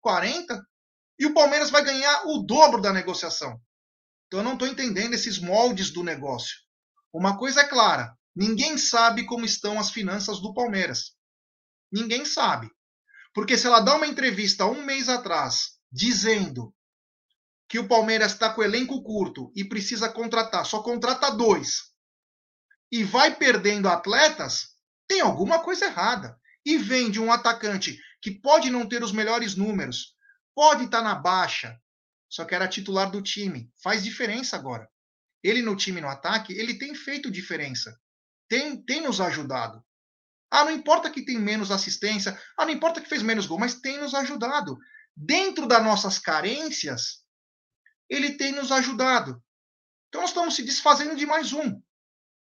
[SPEAKER 1] 40, e o Palmeiras vai ganhar o dobro da negociação. Então eu não estou entendendo esses moldes do negócio. Uma coisa é clara: ninguém sabe como estão as finanças do Palmeiras. Ninguém sabe. Porque se ela dá uma entrevista um mês atrás dizendo que o Palmeiras está com elenco curto e precisa contratar, só contrata dois, e vai perdendo atletas, tem alguma coisa errada. E vende um atacante que pode não ter os melhores números, pode estar tá na baixa, só que era titular do time. Faz diferença agora. Ele no time no ataque, ele tem feito diferença. Tem, tem nos ajudado. Ah, não importa que tem menos assistência, ah, não importa que fez menos gol, mas tem nos ajudado. Dentro das nossas carências, ele tem nos ajudado. Então nós estamos se desfazendo de mais um.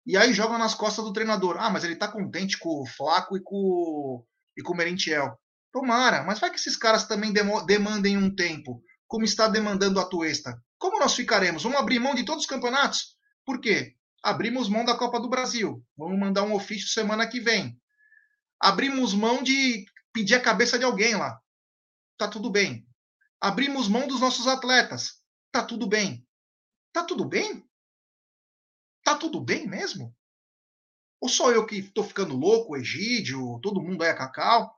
[SPEAKER 1] E aí joga nas costas do treinador. Ah, mas ele está contente com o Flaco e com, e com o Merentiel. Tomara, mas vai que esses caras também demandem um tempo, como está demandando a Tuesta. Como nós ficaremos? Vamos abrir mão de todos os campeonatos? Por quê? Abrimos mão da Copa do Brasil. Vamos mandar um ofício semana que vem. Abrimos mão de pedir a cabeça de alguém lá. Tá tudo bem. Abrimos mão dos nossos atletas. Tá tudo bem. Tá tudo bem? Tá tudo bem mesmo? Ou só eu que estou ficando louco, Egídio, todo mundo é cacau?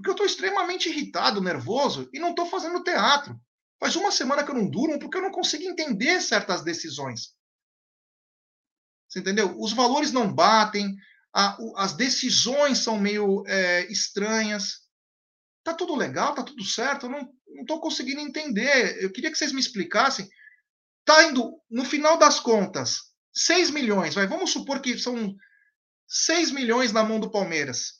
[SPEAKER 1] Porque eu estou extremamente irritado, nervoso e não estou fazendo teatro. Faz uma semana que eu não durmo porque eu não consigo entender certas decisões. Você entendeu? Os valores não batem, a, as decisões são meio é, estranhas. Tá tudo legal, tá tudo certo, eu não estou conseguindo entender. Eu queria que vocês me explicassem. Tá indo, no final das contas, 6 milhões, vai, vamos supor que são 6 milhões na mão do Palmeiras.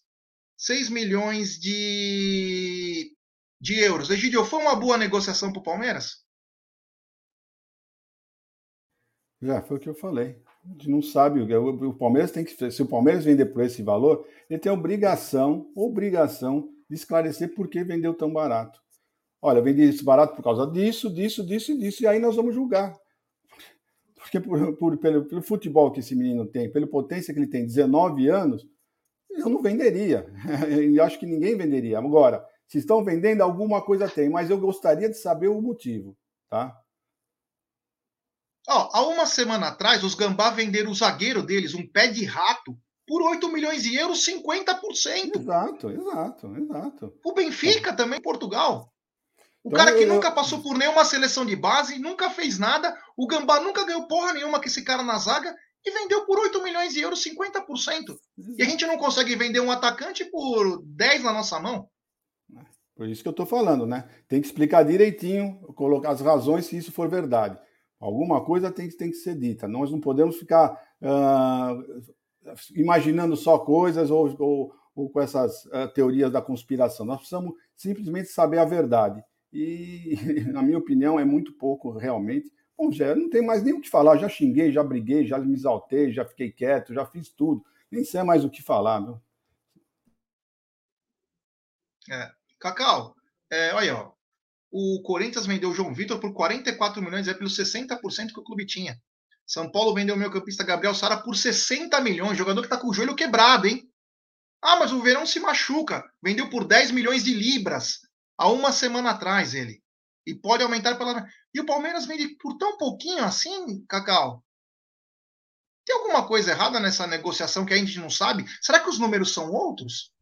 [SPEAKER 1] 6 milhões de de euros. Egidio, foi uma boa negociação para o Palmeiras?
[SPEAKER 2] Já, foi o que eu falei. A gente não sabe. O Palmeiras tem que. Se o Palmeiras vender por esse valor, ele tem obrigação, obrigação de esclarecer por que vendeu tão barato. Olha, vendi isso barato por causa disso, disso, disso e disso, e aí nós vamos julgar. Porque por, por, pelo, pelo futebol que esse menino tem, pela potência que ele tem, 19 anos, eu não venderia. E acho que ninguém venderia. Agora, se estão vendendo, alguma coisa tem, mas eu gostaria de saber o motivo, tá?
[SPEAKER 1] Ó, há uma semana atrás, os Gambá venderam o zagueiro deles, um pé de rato, por 8 milhões de euros, 50%.
[SPEAKER 2] Exato, exato, exato.
[SPEAKER 1] O Benfica também, Portugal. O então, cara que eu... nunca passou por nenhuma seleção de base, nunca fez nada, o Gambá nunca ganhou porra nenhuma com esse cara na zaga e vendeu por 8 milhões de euros 50%. E a gente não consegue vender um atacante por 10 na nossa mão.
[SPEAKER 2] Por isso que eu estou falando, né? Tem que explicar direitinho, colocar as razões se isso for verdade. Alguma coisa tem, tem que ser dita. Nós não podemos ficar uh, imaginando só coisas ou, ou, ou com essas uh, teorias da conspiração. Nós precisamos simplesmente saber a verdade. E, na minha opinião, é muito pouco realmente. Bom, já não tem mais nem o que falar. Já xinguei, já briguei, já me exaltei, já fiquei quieto, já fiz tudo. Nem sei mais o que falar, meu.
[SPEAKER 1] É. Cacau, é, olha, ó, o Corinthians vendeu o João Vitor por 44 milhões, é pelos 60% que o clube tinha. São Paulo vendeu o meu campista Gabriel Sara por 60 milhões, jogador que está com o joelho quebrado, hein? Ah, mas o Verão se machuca. Vendeu por 10 milhões de libras há uma semana atrás ele. E pode aumentar pela. E o Palmeiras vende por tão pouquinho assim, Cacau? Tem alguma coisa errada nessa negociação que a gente não sabe? Será que os números são outros?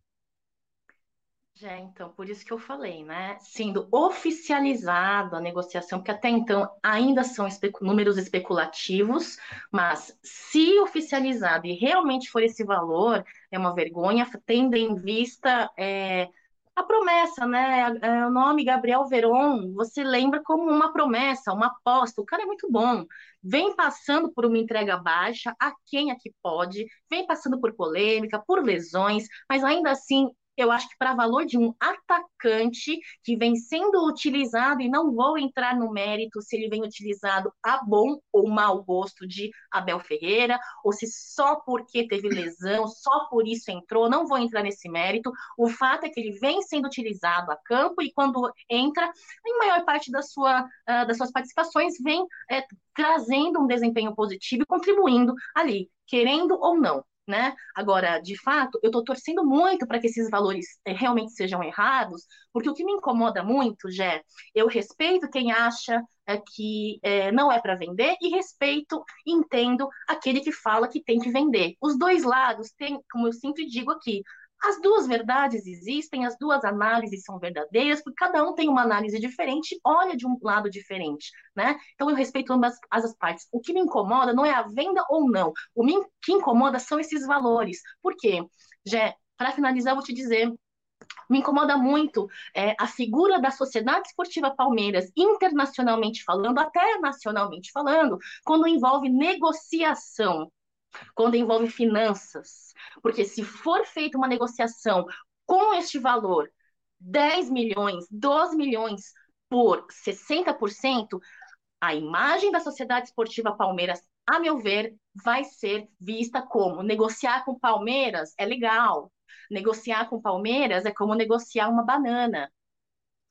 [SPEAKER 3] Já, então, por isso que eu falei, né? Sendo oficializado a negociação, porque até então ainda são especu números especulativos, mas se oficializado e realmente for esse valor, é uma vergonha, tendo em vista é, a promessa, né? É, o nome Gabriel Veron, você lembra como uma promessa, uma aposta. O cara é muito bom. Vem passando por uma entrega baixa, a quem aqui pode, vem passando por polêmica, por lesões, mas ainda assim eu acho que para valor de um atacante que vem sendo utilizado, e não vou entrar no mérito se ele vem utilizado a bom ou mau gosto de Abel Ferreira, ou se só porque teve lesão, só por isso entrou, não vou entrar nesse mérito. O fato é que ele vem sendo utilizado a campo e quando entra, em maior parte da sua, uh, das suas participações, vem é, trazendo um desempenho positivo e contribuindo ali, querendo ou não né? Agora, de fato, eu estou torcendo muito para que esses valores é, realmente sejam errados, porque o que me incomoda muito, Jé, eu respeito quem acha é, que é, não é para vender e respeito, entendo aquele que fala que tem que vender. Os dois lados têm, como eu sempre digo aqui, as duas verdades existem, as duas análises são verdadeiras, porque cada um tem uma análise diferente, olha de um lado diferente, né? Então eu respeito ambas as partes. O que me incomoda não é a venda ou não. O que incomoda são esses valores. Por quê? Já para finalizar, eu vou te dizer me incomoda muito é, a figura da Sociedade Esportiva Palmeiras, internacionalmente falando, até nacionalmente falando, quando envolve negociação, quando envolve finanças, porque se for feita uma negociação com este valor, 10 milhões, 12 milhões por 60%, a imagem da Sociedade Esportiva Palmeiras, a meu ver, vai ser vista como negociar com Palmeiras é legal. Negociar com Palmeiras é como negociar uma banana.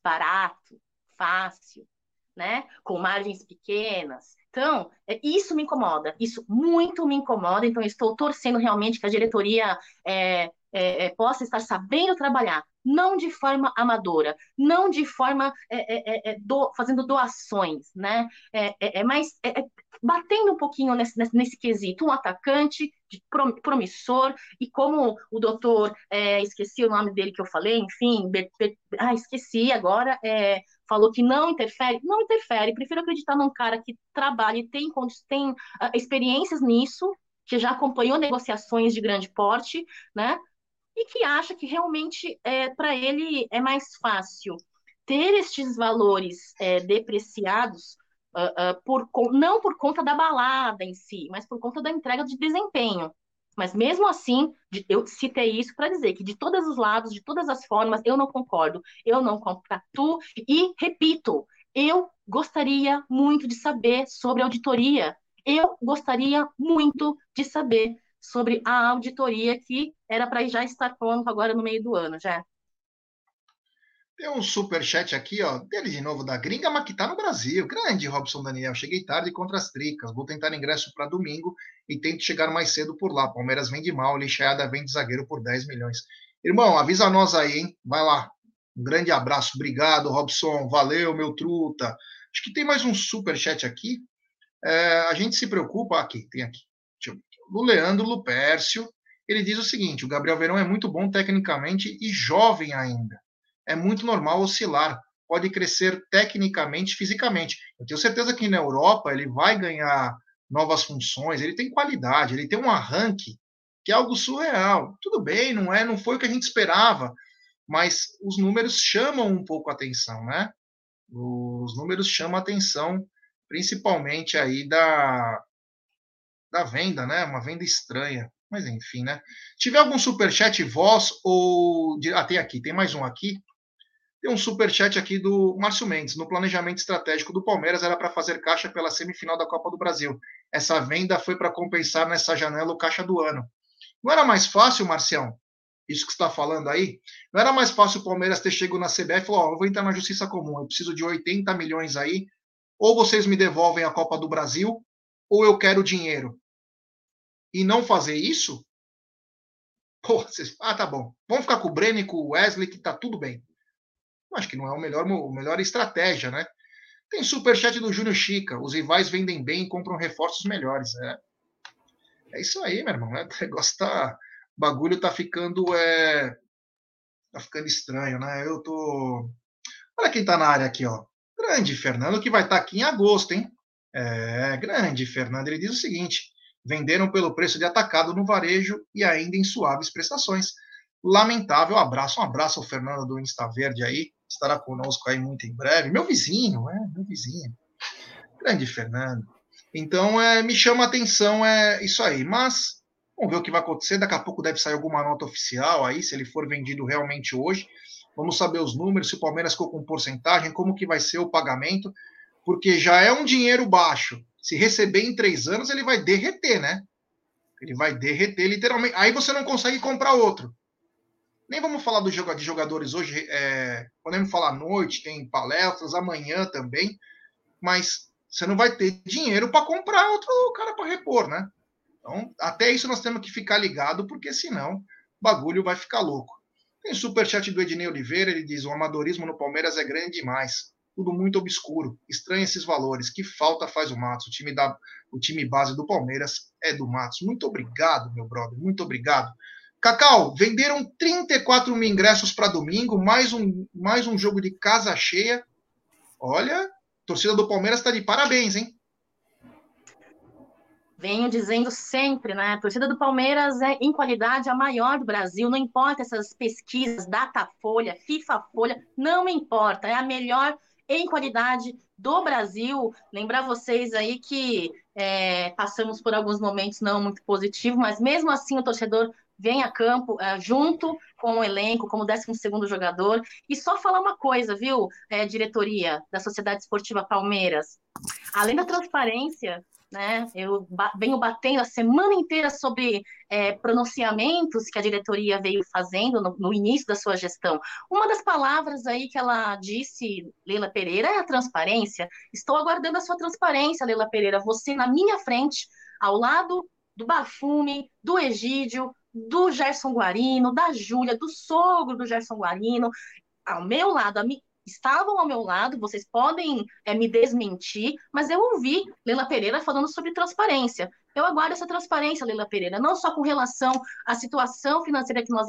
[SPEAKER 3] Barato, fácil, né? Com margens pequenas. Então, é, isso me incomoda, isso muito me incomoda. Então, estou torcendo realmente que a diretoria é, é, é, possa estar sabendo trabalhar, não de forma amadora, não de forma é, é, do, fazendo doações, né? É, mais batendo um pouquinho nesse, nesse, nesse, quesito, um atacante de promissor, e como o doutor, esqueci o nome dele que eu falei, enfim, ah, esqueci agora, falou que não interfere, não interfere. Prefiro acreditar num cara que trabalha e tem, tem uh, experiências nisso, que já acompanhou negociações de grande porte, né? E que acha que realmente é, para ele é mais fácil ter estes valores é, depreciados uh, uh, por, não por conta da balada em si, mas por conta da entrega de desempenho. Mas mesmo assim, eu citei isso para dizer que de todos os lados, de todas as formas, eu não concordo, eu não compactuo e repito, eu gostaria muito de saber sobre auditoria. Eu gostaria muito de saber sobre a auditoria que era para já estar pronto agora no meio do ano, já.
[SPEAKER 1] Tem um super chat aqui, ó, dele de novo da gringa, mas que tá no Brasil. Grande Robson Daniel. Cheguei tarde contra as tricas. Vou tentar ingresso para domingo e tento chegar mais cedo por lá. Palmeiras vende mal, lixada vende zagueiro por 10 milhões. Irmão, avisa nós aí, hein? Vai lá. Um grande abraço. Obrigado, Robson. Valeu, meu truta. Acho que tem mais um super chat aqui. É, a gente se preocupa. Aqui, tem aqui. Do Leandro Lupércio. Ele diz o seguinte: o Gabriel Verão é muito bom tecnicamente e jovem ainda é muito normal oscilar, pode crescer tecnicamente, fisicamente. Eu tenho certeza que na Europa ele vai ganhar novas funções, ele tem qualidade, ele tem um arranque que é algo surreal. Tudo bem, não é, não foi o que a gente esperava. mas os números chamam um pouco a atenção, né? Os números chamam a atenção, principalmente aí da, da venda, né? Uma venda estranha. Mas enfim, né? Tiver algum superchat voz ou. Ah, tem aqui, tem mais um aqui. Tem um superchat aqui do Márcio Mendes. No planejamento estratégico do Palmeiras era para fazer caixa pela semifinal da Copa do Brasil. Essa venda foi para compensar nessa janela o caixa do ano. Não era mais fácil, Marcião, isso que está falando aí? Não era mais fácil o Palmeiras ter chegado na CBF e falou: Ó, oh, eu vou entrar na justiça comum, eu preciso de 80 milhões aí, ou vocês me devolvem a Copa do Brasil, ou eu quero dinheiro. E não fazer isso? Pô, vocês... ah, tá bom. Vamos ficar com o Breno e com o Wesley, que tá tudo bem. Acho que não é o melhor, o melhor estratégia, né? Tem superchat do Júnior Chica. Os rivais vendem bem e compram reforços melhores. É, é isso aí, meu irmão. Né? O negócio tá. O bagulho tá ficando. É... Tá ficando estranho, né? Eu tô. Olha quem tá na área aqui, ó. Grande Fernando, que vai estar tá aqui em agosto, hein? É, grande Fernando. Ele diz o seguinte: venderam pelo preço de atacado no varejo e ainda em suaves prestações. Lamentável abraço, um abraço ao Fernando do Insta Verde aí, estará conosco aí muito em breve. Meu vizinho, é, meu vizinho. Grande Fernando. Então, é, me chama a atenção é isso aí. Mas, vamos ver o que vai acontecer. Daqui a pouco deve sair alguma nota oficial aí, se ele for vendido realmente hoje. Vamos saber os números, se o Palmeiras ficou com porcentagem, como que vai ser o pagamento, porque já é um dinheiro baixo. Se receber em três anos, ele vai derreter, né? Ele vai derreter literalmente. Aí você não consegue comprar outro. Nem vamos falar do de jogadores hoje. É, podemos falar à noite, tem palestras, amanhã também. Mas você não vai ter dinheiro para comprar outro cara para repor, né? Então, até isso nós temos que ficar ligado, porque senão o bagulho vai ficar louco. Tem superchat do Ednei Oliveira, ele diz: o amadorismo no Palmeiras é grande demais. Tudo muito obscuro. Estranha esses valores. Que falta faz o Matos? O time, da, o time base do Palmeiras é do Matos. Muito obrigado, meu brother. Muito obrigado. Cacau, venderam 34 mil ingressos para domingo, mais um, mais um jogo de casa cheia. Olha, torcida do Palmeiras está de parabéns, hein?
[SPEAKER 3] Venho dizendo sempre, né? A torcida do Palmeiras é, em qualidade, a maior do Brasil. Não importa essas pesquisas, Datafolha, FIFA Folha, não importa. É a melhor em qualidade do Brasil. Lembrar vocês aí que é, passamos por alguns momentos não muito positivos, mas mesmo assim o torcedor vem a campo é, junto com o elenco, como 12 jogador. E só falar uma coisa, viu, é, diretoria da Sociedade Esportiva Palmeiras. Além da transparência, né, eu venho batendo a semana inteira sobre é, pronunciamentos que a diretoria veio fazendo no, no, início da sua gestão. Uma das palavras aí que ela disse, Leila Pereira, é a transparência. Estou aguardando a sua transparência, Leila Pereira. Você na minha frente, ao lado do Bafume, do Egídio, do Gerson Guarino, da Júlia, do sogro do Gerson Guarino, ao meu lado, estavam ao meu lado, vocês podem é, me desmentir, mas eu ouvi Leila Pereira falando sobre transparência. Eu aguardo essa transparência, Leila Pereira, não só com relação à situação financeira que nós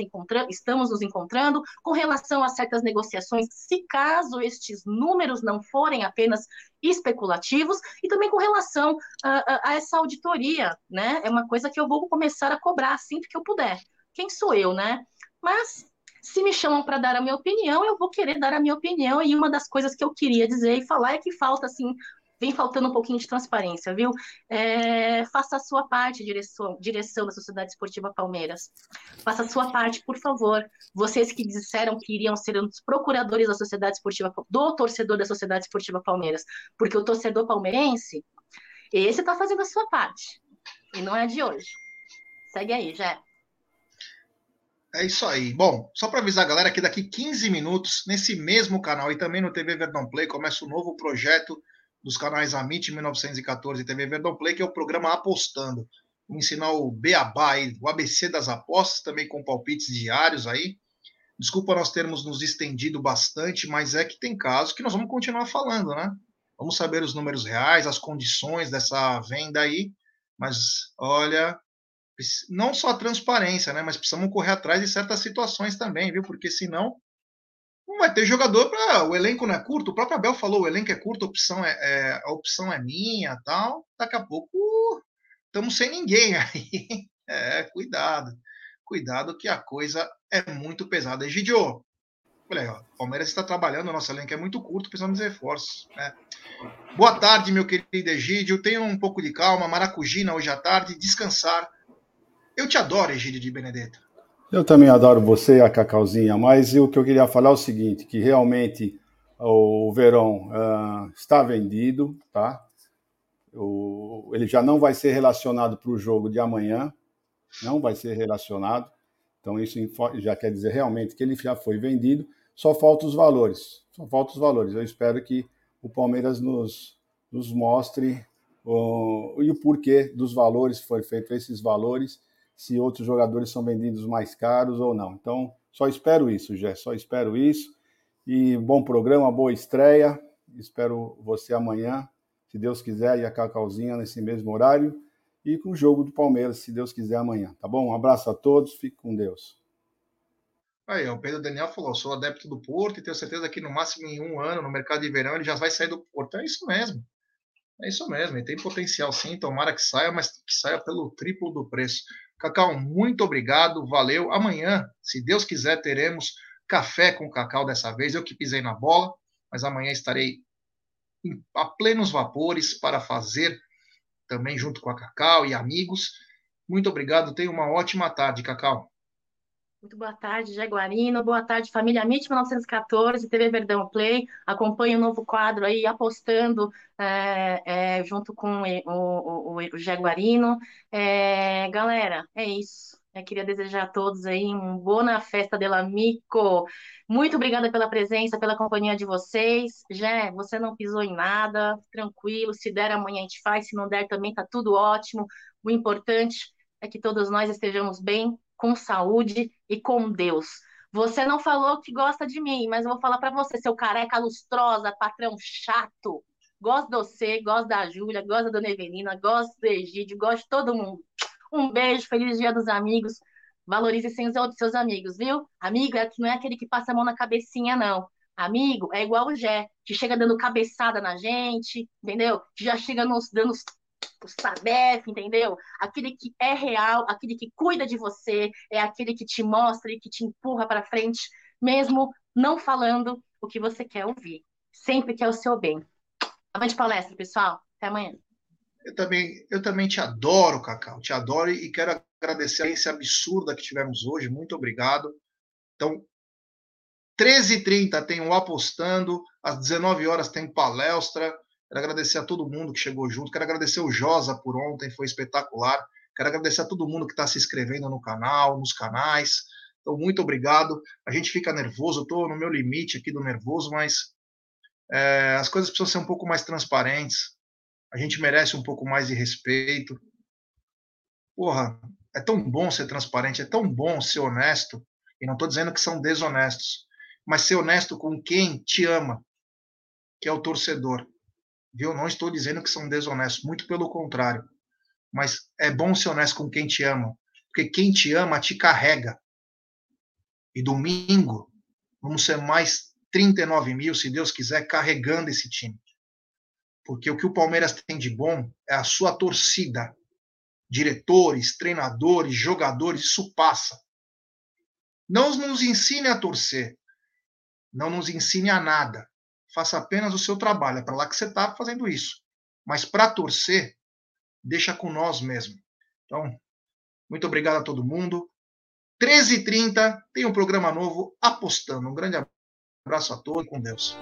[SPEAKER 3] estamos nos encontrando, com relação a certas negociações, se caso estes números não forem apenas especulativos, e também com relação a, a, a essa auditoria, né? É uma coisa que eu vou começar a cobrar sempre que eu puder. Quem sou eu, né? Mas se me chamam para dar a minha opinião, eu vou querer dar a minha opinião. E uma das coisas que eu queria dizer e falar é que falta, assim, vem faltando um pouquinho de transparência, viu? É, faça a sua parte, direção, direção da Sociedade Esportiva Palmeiras. Faça a sua parte, por favor. Vocês que disseram que iriam ser os procuradores da Sociedade Esportiva, do torcedor da Sociedade Esportiva Palmeiras, porque o torcedor palmeirense, esse está fazendo a sua parte. E não é de hoje. Segue aí, Jé.
[SPEAKER 1] É isso aí. Bom, só para avisar a galera que daqui 15 minutos, nesse mesmo canal e também no TV Verdão Play, começa um novo projeto dos canais Amit 1914 e TV Verdão Play, que é o programa Apostando. Vou ensinar o Beabá, o ABC das apostas, também com palpites diários aí. Desculpa nós termos nos estendido bastante, mas é que tem casos que nós vamos continuar falando, né? Vamos saber os números reais, as condições dessa venda aí. Mas olha, não só a transparência, né? Mas precisamos correr atrás de certas situações também, viu? Porque senão não vai ter jogador para o elenco não é curto. O próprio Abel falou, o elenco é curto, a opção é, é a opção é minha, tal. Daqui a pouco estamos sem ninguém aí. É, cuidado, cuidado que a coisa é muito pesada. Egidio, Olha aí, ó, o Palmeiras está trabalhando, o nosso elenco é muito curto, precisamos de reforços. Né? Boa tarde, meu querido Egídio. Tenha um pouco de calma, maracujina hoje à tarde, descansar. Eu te adoro, Egídio de Benedetto.
[SPEAKER 2] Eu também adoro você, a Cacauzinha, mas o que eu queria falar é o seguinte, que realmente o Verão uh, está vendido, tá? O, ele já não vai ser relacionado para o jogo de amanhã, não vai ser relacionado. Então isso já quer dizer realmente que ele já foi vendido. Só falta os valores, só falta os valores. Eu espero que o Palmeiras nos, nos mostre uh, e o porquê dos valores que foi feito esses valores, se outros jogadores são vendidos mais caros ou não. Então só espero isso, Jé, só espero isso. E bom programa, boa estreia. Espero você amanhã, se Deus quiser, e a Cacauzinha nesse mesmo horário. E com o jogo do Palmeiras, se Deus quiser, amanhã. Tá bom? Um abraço a todos, fique com Deus.
[SPEAKER 1] Aí, o Pedro Daniel falou: sou adepto do Porto e tenho certeza que no máximo em um ano, no mercado de verão, ele já vai sair do Porto. É isso mesmo. É isso mesmo. Ele tem potencial sim, tomara que saia, mas que saia pelo triplo do preço. Cacau, muito obrigado, valeu. Amanhã, se Deus quiser, teremos café com cacau dessa vez. Eu que pisei na bola, mas amanhã estarei a plenos vapores para fazer também junto com a Cacau e amigos. Muito obrigado, tenha uma ótima tarde, Cacau.
[SPEAKER 3] Muito boa tarde, Jaguarino. Boa tarde, família MIT 1914, TV Verdão Play. Acompanhe o um novo quadro aí, apostando é, é, junto com o, o, o Jaguarino. É, galera, é isso. Eu queria desejar a todos aí um boa festa del amigo. Muito obrigada pela presença, pela companhia de vocês. Jé, você não pisou em nada, tranquilo. Se der amanhã a gente faz, se não der também tá tudo ótimo. O importante é que todos nós estejamos bem, com saúde e com Deus. Você não falou que gosta de mim, mas eu vou falar para você, seu careca lustrosa, patrão chato. Gosto de você, gosto da Júlia, gosto da Dona Evelina, gosto do Egídio, gosto de todo mundo. Um beijo, feliz dia dos amigos. Valorize seus, seus amigos, viu? Amigo é, não é aquele que passa a mão na cabecinha, não. Amigo é igual o Jé, que chega dando cabeçada na gente, entendeu? Que já chega nos dando os, os entendeu? Aquele que é real, aquele que cuida de você, é aquele que te mostra e que te empurra para frente, mesmo não falando o que você quer ouvir. Sempre quer o seu bem. Avante palestra, pessoal. Até amanhã.
[SPEAKER 1] Eu também, eu também te adoro, Cacau, te adoro e quero agradecer a esse absurda que tivemos hoje. Muito obrigado. Então, 13h30 tem o Apostando, às 19 horas tem palestra. Quero agradecer a todo mundo que chegou junto. Quero agradecer o Josa por ontem, foi espetacular. Quero agradecer a todo mundo que está se inscrevendo no canal, nos canais. Então, muito obrigado. A gente fica nervoso, estou no meu limite aqui do nervoso, mas é, as coisas precisam ser um pouco mais transparentes a gente merece um pouco mais de respeito. Porra, é tão bom ser transparente, é tão bom ser honesto. E não estou dizendo que são desonestos, mas ser honesto com quem te ama, que é o torcedor. Viu? Não estou dizendo que são desonestos, muito pelo contrário. Mas é bom ser honesto com quem te ama, porque quem te ama te carrega. E domingo, vamos ser mais 39 mil, se Deus quiser, carregando esse time. Porque o que o Palmeiras tem de bom é a sua torcida. Diretores, treinadores, jogadores, isso passa. Não nos ensine a torcer. Não nos ensine a nada. Faça apenas o seu trabalho. É para lá que você está fazendo isso. Mas para torcer, deixa com nós mesmo. Então, muito obrigado a todo mundo. 13h30 tem um programa novo apostando. Um grande abraço a todos. Com Deus.